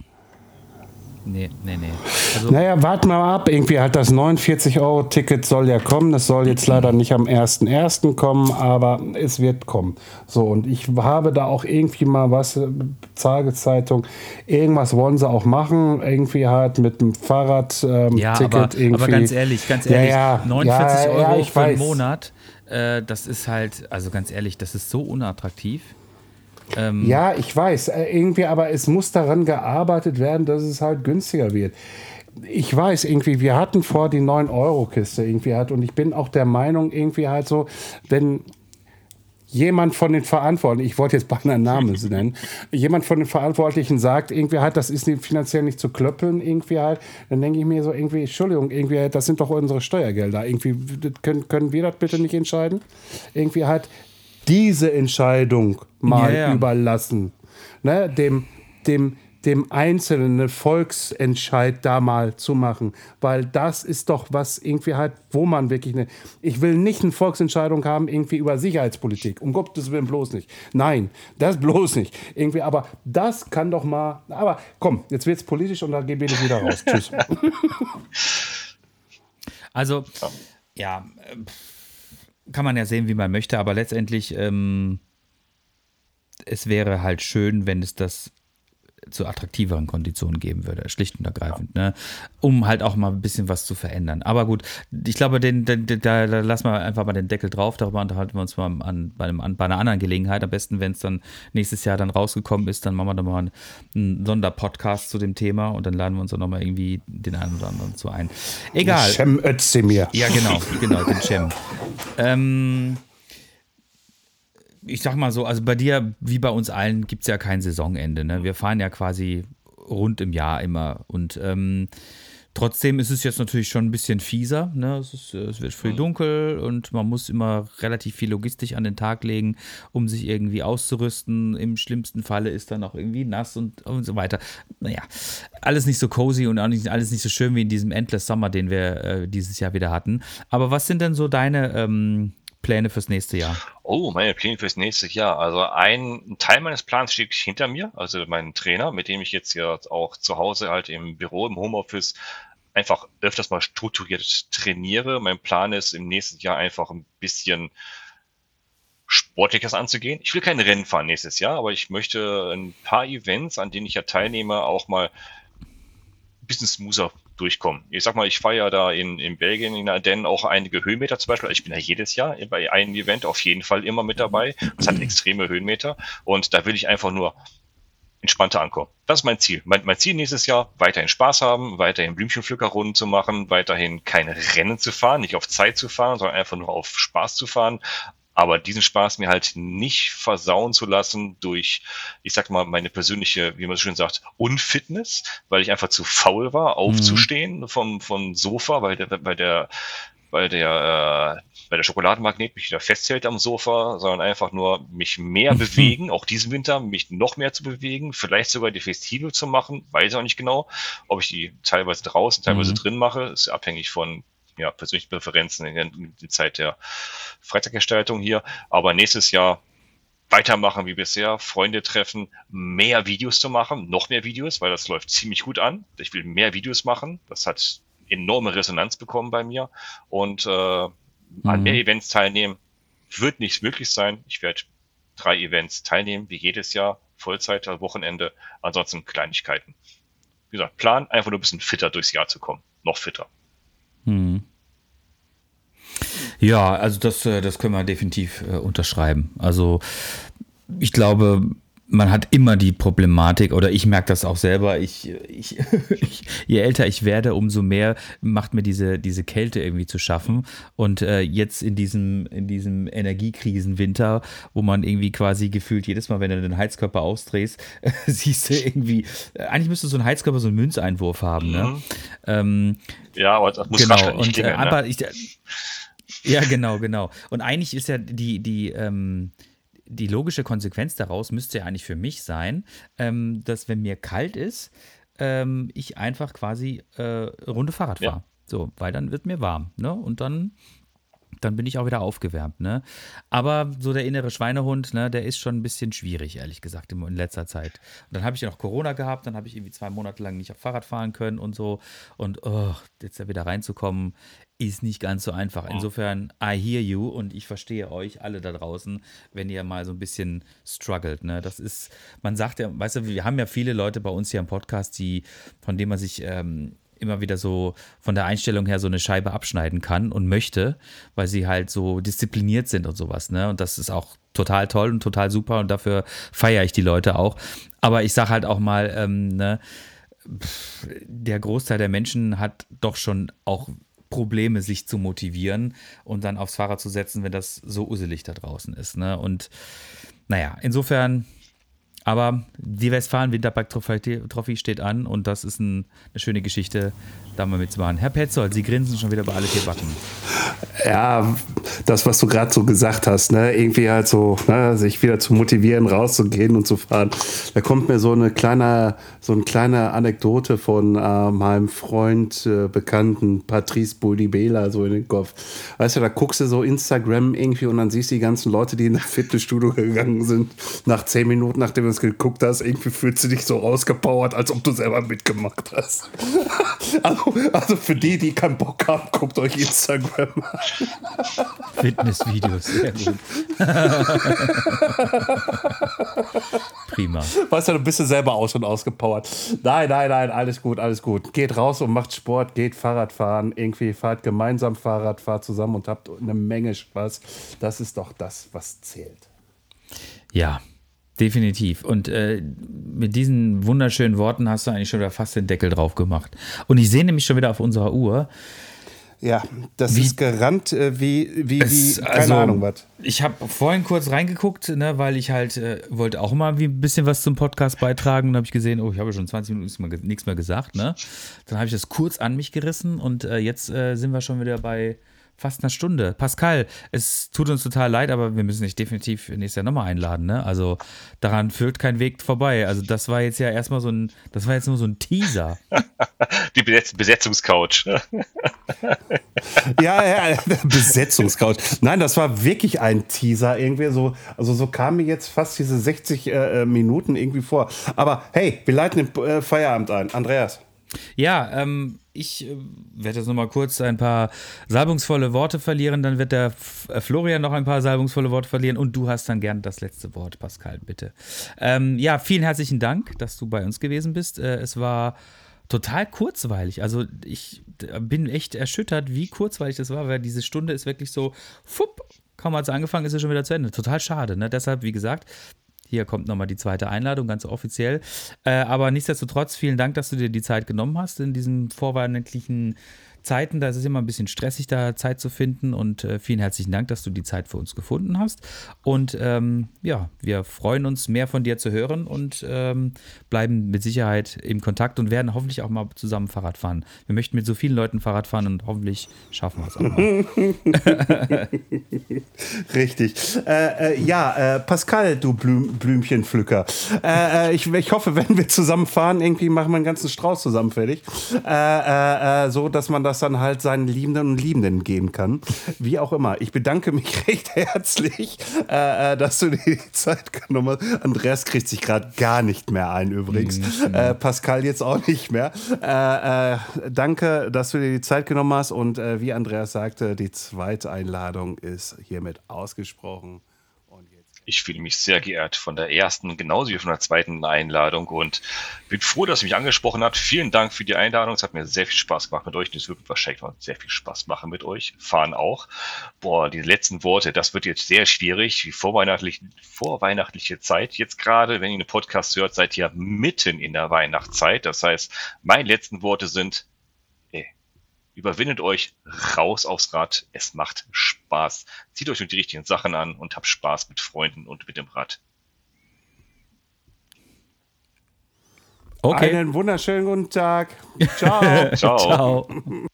Nee, nee, nee. Also naja, warten wir mal ab. Irgendwie hat das 49-Euro-Ticket soll ja kommen. Das soll jetzt leider nicht am 1.1. kommen, aber es wird kommen. So, und ich habe da auch irgendwie mal was, Tageszeitung, irgendwas wollen sie auch machen. Irgendwie halt mit dem Fahrrad-Ticket. Ähm, ja, aber, aber, ganz ehrlich, ganz ehrlich, ja, ja, 49 ja, Euro für einen Monat, äh, das ist halt, also ganz ehrlich, das ist so unattraktiv. Ähm ja, ich weiß, äh, irgendwie, aber es muss daran gearbeitet werden, dass es halt günstiger wird. Ich weiß irgendwie, wir hatten vor die 9-Euro-Kiste irgendwie halt und ich bin auch der Meinung irgendwie halt so, wenn jemand von den Verantwortlichen, ich wollte jetzt beinahe Namen nennen, jemand von den Verantwortlichen sagt, irgendwie halt, das ist finanziell nicht zu klöppeln, irgendwie halt, dann denke ich mir so irgendwie, Entschuldigung, irgendwie, das sind doch unsere Steuergelder, irgendwie, können, können wir das bitte nicht entscheiden? Irgendwie halt, diese Entscheidung mal ja, ja. überlassen. Ne? Dem, dem, dem Einzelnen Volksentscheid da mal zu machen. Weil das ist doch was irgendwie halt, wo man wirklich eine. Ich will nicht eine Volksentscheidung haben, irgendwie über Sicherheitspolitik. Um Gottes Willen bloß nicht. Nein, das bloß nicht. Irgendwie, aber das kann doch mal. Aber komm, jetzt wird es politisch und dann gehen wir wieder raus. Tschüss. Also, ja. Äh, kann man ja sehen, wie man möchte, aber letztendlich, ähm, es wäre halt schön, wenn es das zu attraktiveren Konditionen geben würde, schlicht und ergreifend, ja. ne? um halt auch mal ein bisschen was zu verändern. Aber gut, ich glaube, den, den, den, da, da lassen wir einfach mal den Deckel drauf, darüber unterhalten wir uns mal an, bei, einem, an, bei einer anderen Gelegenheit. Am besten, wenn es dann nächstes Jahr dann rausgekommen ist, dann machen wir da mal einen, einen Sonderpodcast zu dem Thema und dann laden wir uns dann nochmal irgendwie den einen oder anderen zu ein. Egal. Cem Özdemir. Ja, genau, genau, den Cem. Ähm, ich sag mal so, also bei dir, wie bei uns allen, gibt es ja kein Saisonende. Ne? Wir fahren ja quasi rund im Jahr immer. Und ähm, trotzdem ist es jetzt natürlich schon ein bisschen fieser. Ne? Es, ist, es, wird früh dunkel und man muss immer relativ viel Logistik an den Tag legen, um sich irgendwie auszurüsten. Im schlimmsten Falle ist dann auch irgendwie nass und, und so weiter. Naja, alles nicht so cozy und auch nicht, alles nicht so schön wie in diesem Endless Summer, den wir äh, dieses Jahr wieder hatten. Aber was sind denn so deine ähm, Pläne fürs nächste Jahr? Oh, meine Pläne fürs nächste Jahr. Also ein Teil meines Plans steht hinter mir, also mein Trainer, mit dem ich jetzt ja auch zu Hause halt im Büro, im Homeoffice einfach öfters mal strukturiert trainiere. Mein Plan ist im nächsten Jahr einfach ein bisschen Sportliches anzugehen. Ich will kein Rennen fahren nächstes Jahr, aber ich möchte ein paar Events, an denen ich ja teilnehme, auch mal ein bisschen smoother durchkommen. Ich sag mal, ich fahre ja da in, in Belgien, in Ardennen auch einige Höhenmeter zum Beispiel. Ich bin ja jedes Jahr bei einem Event auf jeden Fall immer mit dabei. Das hat extreme Höhenmeter und da will ich einfach nur entspannter ankommen. Das ist mein Ziel. Mein, mein Ziel nächstes Jahr, weiterhin Spaß haben, weiterhin Blümchenpflückerrunden zu machen, weiterhin keine Rennen zu fahren, nicht auf Zeit zu fahren, sondern einfach nur auf Spaß zu fahren, aber diesen Spaß mir halt nicht versauen zu lassen durch, ich sag mal, meine persönliche, wie man so schön sagt, Unfitness, weil ich einfach zu faul war, aufzustehen mhm. vom, vom Sofa, weil der, bei der, weil der, äh, bei der Schokoladenmagnet mich wieder festhält am Sofa, sondern einfach nur mich mehr bewegen, auch diesen Winter, mich noch mehr zu bewegen, vielleicht sogar die Festival zu machen, weiß ich auch nicht genau, ob ich die teilweise draußen, teilweise mhm. drin mache, ist abhängig von ja, persönlichen Präferenzen in der Zeit der Freizeitgestaltung hier. Aber nächstes Jahr weitermachen wie bisher, Freunde treffen, mehr Videos zu machen, noch mehr Videos, weil das läuft ziemlich gut an. Ich will mehr Videos machen. Das hat enorme Resonanz bekommen bei mir und äh, an mhm. mehr Events teilnehmen wird nicht möglich sein. Ich werde drei Events teilnehmen, wie jedes Jahr, Vollzeit, Wochenende, ansonsten Kleinigkeiten. Wie gesagt, Plan, einfach nur ein bisschen fitter durchs Jahr zu kommen. Noch fitter. Hm. Ja, also das, äh, das können wir definitiv äh, unterschreiben. Also ich glaube, man hat immer die Problematik, oder ich merke das auch selber, ich, ich, ich, je älter ich werde, umso mehr macht mir diese, diese Kälte irgendwie zu schaffen. Und äh, jetzt in diesem, in diesem Energiekrisenwinter, wo man irgendwie quasi gefühlt jedes Mal, wenn du den Heizkörper ausdrehst, äh, siehst du irgendwie, eigentlich müsste so ein Heizkörper so einen Münzeinwurf haben. Ne? Mhm. Ähm, ja, aber das muss genau. Und, klingen, äh, aber ne? ich, ja, genau, genau. Und eigentlich ist ja die, die, ähm, die logische Konsequenz daraus müsste ja eigentlich für mich sein, ähm, dass wenn mir kalt ist, ähm, ich einfach quasi äh, Runde Fahrrad fahre. Ja. So, weil dann wird mir warm. Ne? Und dann dann bin ich auch wieder aufgewärmt, ne? Aber so der innere Schweinehund, ne, der ist schon ein bisschen schwierig, ehrlich gesagt, in, letzter Zeit. Und dann habe ich ja noch Corona gehabt, dann habe ich irgendwie zwei Monate lang nicht auf Fahrrad fahren können und so. Und oh, jetzt da wieder reinzukommen, ist nicht ganz so einfach. Insofern, I hear you und ich verstehe euch alle da draußen, wenn ihr mal so ein bisschen struggelt. Ne? Das ist, man sagt ja, weißt du, wir haben ja viele Leute bei uns hier im Podcast, die, von denen man sich ähm, immer wieder so von der Einstellung her so eine Scheibe abschneiden kann und möchte, weil sie halt so diszipliniert sind und sowas. Ne? Und das ist auch total toll und total super und dafür feiere ich die Leute auch. Aber ich sage halt auch mal, ähm, ne, der Großteil der Menschen hat doch schon auch Probleme, sich zu motivieren und dann aufs Fahrrad zu setzen, wenn das so uselig da draußen ist. Ne? Und naja, insofern, aber die Westfalen Winterpark Trophy steht an und das ist ein, eine schöne Geschichte, da mal mitzumachen. Herr Petzold, Sie grinsen schon wieder bei alle vier Backen. Ja, das, was du gerade so gesagt hast, ne? irgendwie halt so, ne? sich wieder zu motivieren, rauszugehen und zu fahren. Da kommt mir so eine kleine, so eine kleine Anekdote von äh, meinem Freund, äh, Bekannten Patrice Buldibela so in den Kopf. Weißt du, da guckst du so Instagram irgendwie und dann siehst du die ganzen Leute, die in das Fitnessstudio gegangen sind. Nach zehn Minuten, nachdem du es geguckt hast, irgendwie fühlst du dich so ausgepowert, als ob du selber mitgemacht hast. also also für die, die keinen Bock haben, guckt euch Instagram an. Fitnessvideos, sehr gut. Prima. Weißt du, du bist du selber aus und ausgepowert. Nein, nein, nein, alles gut, alles gut. Geht raus und macht Sport, geht Fahrrad fahren, irgendwie fahrt gemeinsam Fahrrad, fahrt zusammen und habt eine Menge Spaß. Das ist doch das, was zählt. Ja, Definitiv. Und äh, mit diesen wunderschönen Worten hast du eigentlich schon wieder fast den Deckel drauf gemacht. Und ich sehe nämlich schon wieder auf unserer Uhr. Ja, das wie, ist gerannt äh, wie, wie, es, wie, keine also, Ahnung was. Ich habe vorhin kurz reingeguckt, ne, weil ich halt äh, wollte auch mal ein bisschen was zum Podcast beitragen. Und habe ich gesehen, oh, ich habe schon 20 Minuten nichts mehr gesagt. Ne? Dann habe ich das kurz an mich gerissen und äh, jetzt äh, sind wir schon wieder bei fast einer Stunde. Pascal, es tut uns total leid, aber wir müssen dich definitiv nächstes Jahr nochmal einladen. Ne? Also daran führt kein Weg vorbei. Also das war jetzt ja erstmal so ein, das war jetzt nur so ein Teaser. Die Besetz Besetzungscouch. ja, ja, Besetzungscouch. Nein, das war wirklich ein Teaser irgendwie so. Also so kamen mir jetzt fast diese 60 äh, äh, Minuten irgendwie vor. Aber hey, wir leiten den äh, Feierabend ein. Andreas. Ja, ähm, ich äh, werde jetzt nochmal kurz ein paar salbungsvolle Worte verlieren, dann wird der F äh, Florian noch ein paar salbungsvolle Worte verlieren und du hast dann gern das letzte Wort, Pascal, bitte. Ähm, ja, vielen herzlichen Dank, dass du bei uns gewesen bist. Äh, es war total kurzweilig. Also ich bin echt erschüttert, wie kurzweilig das war, weil diese Stunde ist wirklich so, fupp, kaum hat es angefangen, ist es schon wieder zu Ende. Total schade. Ne? Deshalb, wie gesagt, Hier kommt nochmal die zweite Einladung, ganz offiziell. Äh, aber nichtsdestotrotz, vielen Dank, dass du dir die Zeit genommen hast in diesem vorweihnachtlichen Zeiten, da ist es immer ein bisschen stressig, da Zeit zu finden. Und äh, vielen herzlichen Dank, dass du die Zeit für uns gefunden hast. Und ähm, ja, wir freuen uns, mehr von dir zu hören und ähm, bleiben mit Sicherheit im Kontakt und werden hoffentlich auch mal zusammen Fahrrad fahren. Wir möchten mit so vielen Leuten Fahrrad fahren und hoffentlich schaffen wir es auch mal. Richtig. Äh, äh, ja, äh, Pascal, du Blüm Blümchenpflücker. Äh, äh, ich, ich hoffe, wenn wir zusammen fahren, irgendwie machen wir einen ganzen Strauß zusammen fertig. so, dass man das das dann halt seinen Liebenden und Liebenden geben kann. Wie auch immer. Ich bedanke mich recht herzlich, äh, äh, dass du dir die Zeit genommen hast. Andreas kriegt sich gerade gar nicht mehr ein, übrigens. Mhm. Äh, Pascal jetzt auch nicht mehr. Äh, äh danke, dass du dir die Zeit genommen hast. Und äh, wie Andreas sagte, die zweite Einladung ist hiermit ausgesprochen. Ich fühle mich sehr geehrt von der ersten, genauso wie von der zweiten Einladung und bin froh, dass ihr mich angesprochen habt. Vielen Dank für die Einladung. Es hat mir sehr viel Spaß gemacht mit euch. Das wird wahrscheinlich noch sehr viel Spaß machen mit euch. Fahren auch. Boah, die letzten Worte, das wird jetzt sehr schwierig. Die vorweihnachtliche, vorweihnachtliche Zeit jetzt gerade, wenn ihr einen Podcast hört, seid ihr mitten in der Weihnachtszeit. Das heißt, meine letzten Worte sind, Überwindet euch raus aufs Rad. Es macht Spaß. Zieht euch nur die richtigen Sachen an und habt Spaß mit Freunden und mit dem Rad. Okay. Einen wunderschönen guten Tag. Ciao. Ciao. Ciao.